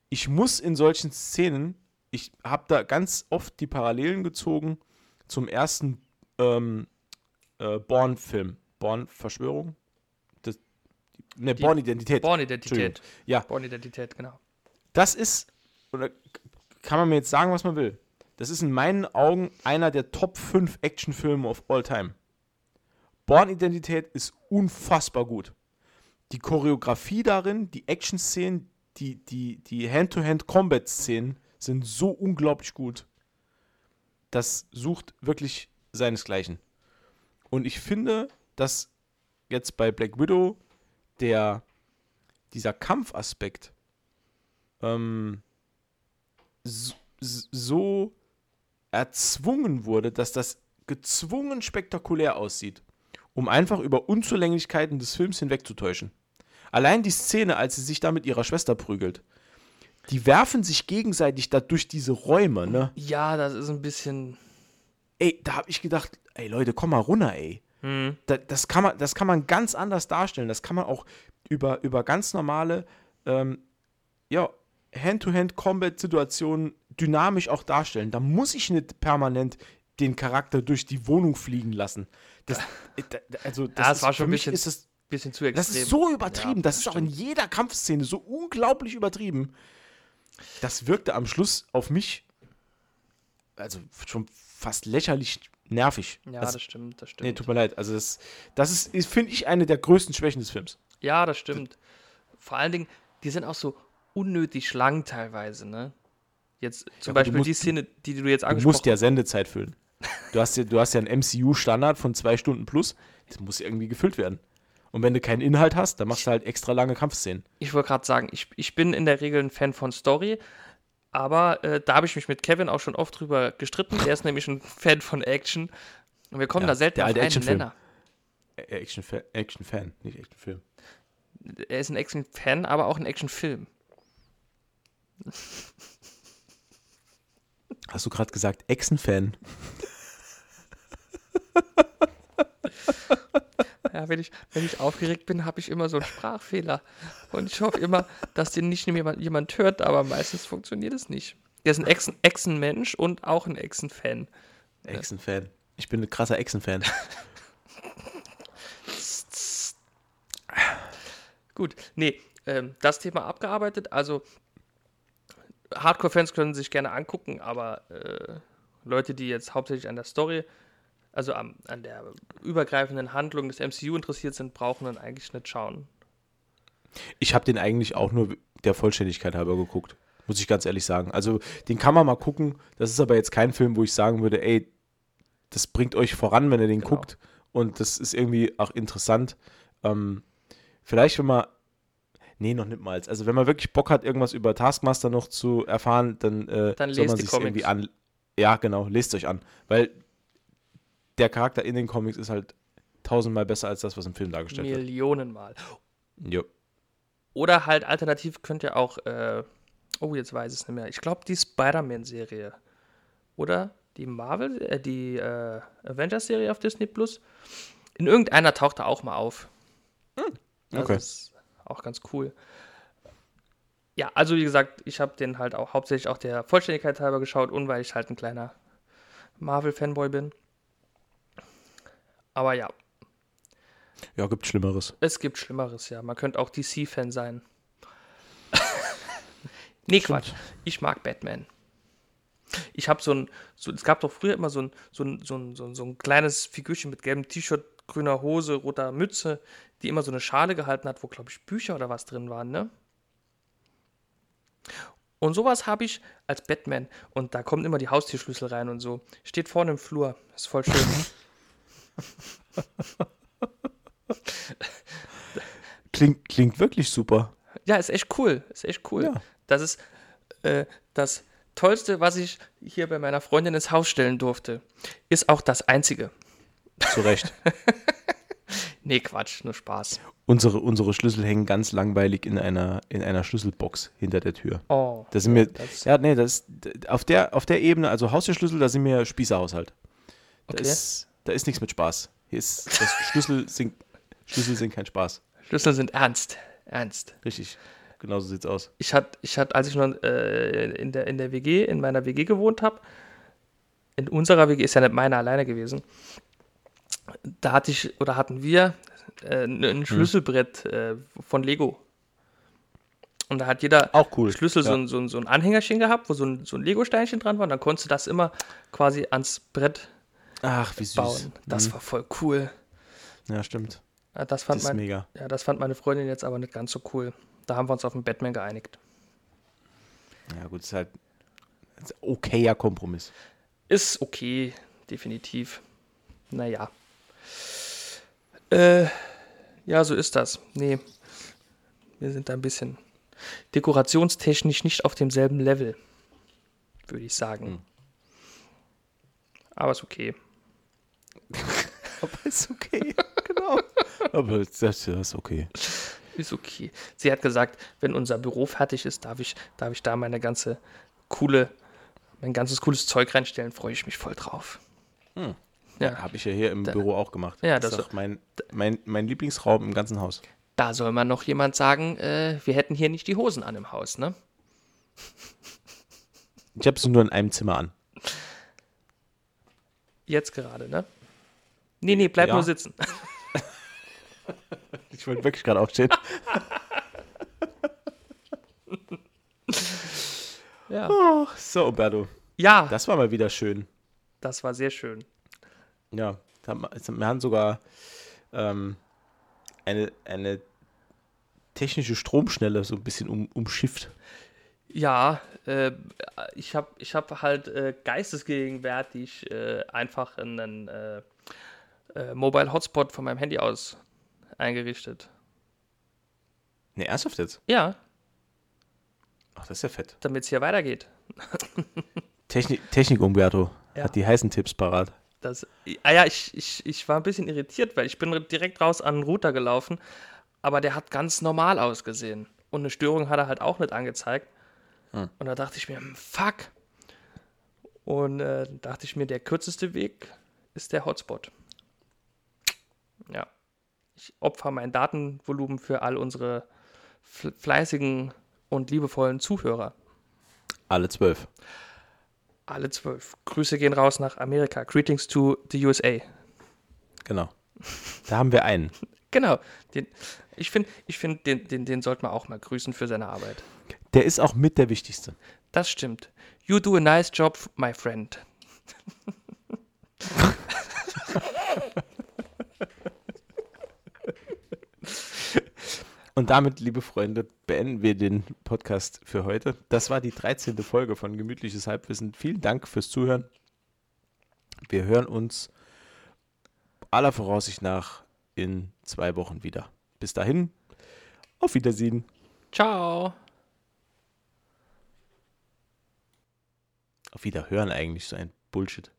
Ich muss in solchen Szenen, ich habe da ganz oft die Parallelen gezogen zum ersten ähm, äh, Born-Film. Born-Verschwörung? Ne, Born-Identität. Born-Identität. Ja. Born-Identität, genau. Das ist, oder kann man mir jetzt sagen, was man will. Das ist in meinen Augen einer der Top 5 Actionfilme of all time. Born-Identität ist unfassbar gut. Die Choreografie darin, die Action-Szenen, die, die, die Hand-to-Hand-Combat-Szenen sind so unglaublich gut. Das sucht wirklich seinesgleichen. Und ich finde, dass jetzt bei Black Widow der, dieser Kampfaspekt ähm, so, so erzwungen wurde, dass das gezwungen spektakulär aussieht um einfach über Unzulänglichkeiten des Films hinwegzutäuschen. Allein die Szene, als sie sich da mit ihrer Schwester prügelt, die werfen sich gegenseitig da durch diese Räume, ne? Ja, das ist ein bisschen. Ey, da hab ich gedacht, ey Leute, komm mal runter, ey. Hm. Da, das, kann man, das kann man ganz anders darstellen. Das kann man auch über, über ganz normale, ähm, ja, Hand-to-Hand-Combat-Situationen dynamisch auch darstellen. Da muss ich nicht permanent den Charakter durch die Wohnung fliegen lassen. Das, äh, also das, Ja, ist, war schon für ein mich bisschen ist es Bisschen zu extrem. das ist so übertrieben. Ja, das ist auch in jeder Kampfszene so unglaublich übertrieben. Das wirkte am Schluss auf mich also schon fast lächerlich nervig. Ja, also, das stimmt, das nee, stimmt. tut mir leid. Also das, das ist, ist finde ich, eine der größten Schwächen des Films. ja, das stimmt. Vor allen Dingen, die sind auch so unnötig lang teilweise, ne? Jetzt zum du Beispiel musst- die Szene, die du jetzt Du angesprochen musst ja Sendezeit füllen. Du hast ja, du hast ja einen MCU-Standard von zwei Stunden plus. Das muss ja irgendwie gefüllt werden. Und wenn du keinen Inhalt hast, dann machst du halt extra lange Kampfszenen. Ich wollte gerade sagen, ich, ich bin in der Regel ein Fan von Story, aber äh, da habe ich mich mit Kevin auch schon oft drüber gestritten. Er ist nämlich ein Fan von Action. Und wir kommen Ja, da selten der auf alte einen. Nenner. Action-Fan, Action nicht Actionfilm. Er ist ein Action-Fan, aber auch ein Action-Film. Hast du gerade gesagt, Echsen-Fan? Ja, wenn ich, wenn ich aufgeregt bin, habe ich immer so einen Sprachfehler. Und ich hoffe immer, dass den nicht jemand, jemand hört, aber meistens funktioniert es nicht. Er ist ein Echsen- Echsen-Mensch und auch ein Echsen-Fan. Echsen-Fan. Ich bin ein krasser Echsen-Fan. Gut, nee, ähm, das Thema abgearbeitet. Also, Hardcore-Fans können sich gerne angucken, aber äh, Leute, die jetzt hauptsächlich an der Story, also am, an der übergreifenden Handlung des MCU interessiert sind, brauchen dann eigentlich nicht schauen. Ich habe den eigentlich auch nur der Vollständigkeit halber geguckt. Muss ich ganz ehrlich sagen. Also, den kann man mal gucken. Das ist aber jetzt kein Film, wo ich sagen würde, ey, das bringt euch voran, wenn ihr den Genau. guckt. Und das ist irgendwie auch interessant. Ähm, vielleicht, wenn man. Nee, noch nicht mal. Also, wenn man wirklich Bock hat, irgendwas über Taskmaster noch zu erfahren, dann, äh, Dann soll lest man sich Comics. irgendwie an. Ja, genau, lest euch an. Weil der Charakter in den Comics ist halt tausendmal besser als das, was im Film dargestellt wird. Millionenmal. Jo. Oder halt alternativ könnt ihr auch, äh, oh, jetzt weiß ich es nicht mehr. Ich glaube, die Spider-Man-Serie. Oder die Marvel, äh, die äh, Avengers-Serie auf Disney Plus. In irgendeiner taucht er auch mal auf. Das okay. ist auch ganz cool. Ja, also wie gesagt, ich habe den halt auch hauptsächlich auch der Vollständigkeit halber geschaut und weil ich halt ein kleiner Marvel-Fanboy bin. Aber ja, Ja, gibt Schlimmeres. es gibt Schlimmeres, ja. Man könnte auch DC-Fan sein. nee, Quatsch. Ich mag Batman. Ich habe so ein, so, es gab doch früher immer so ein, so ein, so ein, so ein, so ein kleines Figürchen mit gelbem T-Shirt, grüner Hose, roter Mütze, die immer so eine Schale gehalten hat, wo, glaube ich, Bücher oder was drin waren, ne? Und sowas habe ich als Batman. Und da kommen immer die Haustierschlüssel rein und so. Steht vorne im Flur. Ist voll schön. Klingt, klingt wirklich super. Ja, ist echt cool. Ist echt cool. Ja. Das ist äh, das Tollste, was ich hier bei meiner Freundin ins Haus stellen durfte. Ist auch das Einzige. Zu Recht. Nee, Quatsch, nur Spaß. unsere, unsere Schlüssel hängen ganz langweilig in einer, in einer Schlüsselbox hinter der Tür. Oh. Da sind wir, das- ja, nee, das, auf der, auf der Ebene, also Haustürschlüssel, da sind wir Spießerhaushalt. Da, Okay. ist, da ist nichts mit Spaß. Hier ist, das Schlüssel sind, Schlüssel sind kein Spaß. Schlüssel sind ernst. Ernst. Richtig. Genauso sieht's aus. Ich hatte, ich hatte, als ich noch äh, in, der, in der WG, in meiner WG gewohnt habe, in unserer WG ist ja nicht meine alleine gewesen, da hatte ich oder hatten wir äh, ein ein Schlüsselbrett äh, von Lego. Und da hat jeder Auch cool. Schlüssel so, Ja. ein, so, ein, so ein Anhängerchen gehabt, wo so ein, so ein Lego-Steinchen dran war. Und dann konntest du das immer quasi ans Brett Ach, wie süß. bauen. Das Mhm. war voll cool. Ja, stimmt. Das, Das fand ist mein, mega. ja, das fand meine Freundin jetzt aber nicht ganz so cool. Da haben wir uns auf den Batman geeinigt. Ja, gut, ist halt ist ein okayer Kompromiss. Ist okay, definitiv. Naja. Äh, ja, so ist das. Nee, wir sind da ein bisschen dekorationstechnisch nicht auf demselben Level, würde ich sagen. Hm. Aber ist okay. Aber ist okay. genau. Aber das, ist okay. Ist okay. Sie hat gesagt, wenn unser Büro fertig ist, darf ich, darf ich da meine ganze coole, mein ganzes cooles Zeug reinstellen. Freue ich mich voll drauf. Hm. Ja, Habe ich ja hier im Büro auch gemacht. Ja, das das- ist auch mein, mein, mein Lieblingsraum im ganzen Haus. da soll man noch jemand sagen, äh, wir hätten hier nicht die Hosen an im Haus, ne? Ich habe es nur in einem Zimmer an. Jetzt gerade, ne? Nee, nee, bleib Ja. nur sitzen. Ich wollte wirklich gerade aufstehen. Ja. Oh, so, Umberto, Ja, das war mal wieder schön. das war sehr schön. Ja, wir haben sogar ähm, eine, eine technische Stromschnelle so ein bisschen um, umschifft. Ja, äh, ich habe ich hab halt äh, geistesgegenwärtig äh, einfach einen äh, äh, Mobile Hotspot von meinem Handy aus eingerichtet. Ne, ernsthaft jetzt? Ja, Ach, das ist ja fett. damit es hier weitergeht. Technik, Technik Umberto Ja. hat die heißen Tipps parat. Das, ah ja, ich, ich, ich war ein bisschen irritiert, weil ich bin direkt raus an den Router gelaufen, aber der hat ganz normal ausgesehen. Und eine Störung hat er halt auch nicht angezeigt. Hm. Und da dachte ich mir, hm, fuck. Und äh, dachte ich mir, der kürzeste Weg ist der Hotspot. Ja. Ich opfer mein Datenvolumen für all unsere fl- fleißigen und liebevollen Zuhörer. Alle zwölf. Alle zwölf. Grüße gehen raus nach Amerika. Greetings to the USA. Genau. Da haben wir einen. Genau. Den, ich finde, ich find, den, den, den sollte man auch mal grüßen für seine Arbeit. Der ist auch mit der wichtigste. Das stimmt. You do a nice job, my friend. Und damit, liebe Freunde, beenden wir den Podcast für heute. Das war die 13. Folge von Gemütliches Halbwissen. Vielen Dank fürs Zuhören. Wir hören uns aller Voraussicht nach in zwei Wochen wieder. Bis dahin, auf Wiedersehen. Ciao. Auf Wiederhören eigentlich, so ein Bullshit.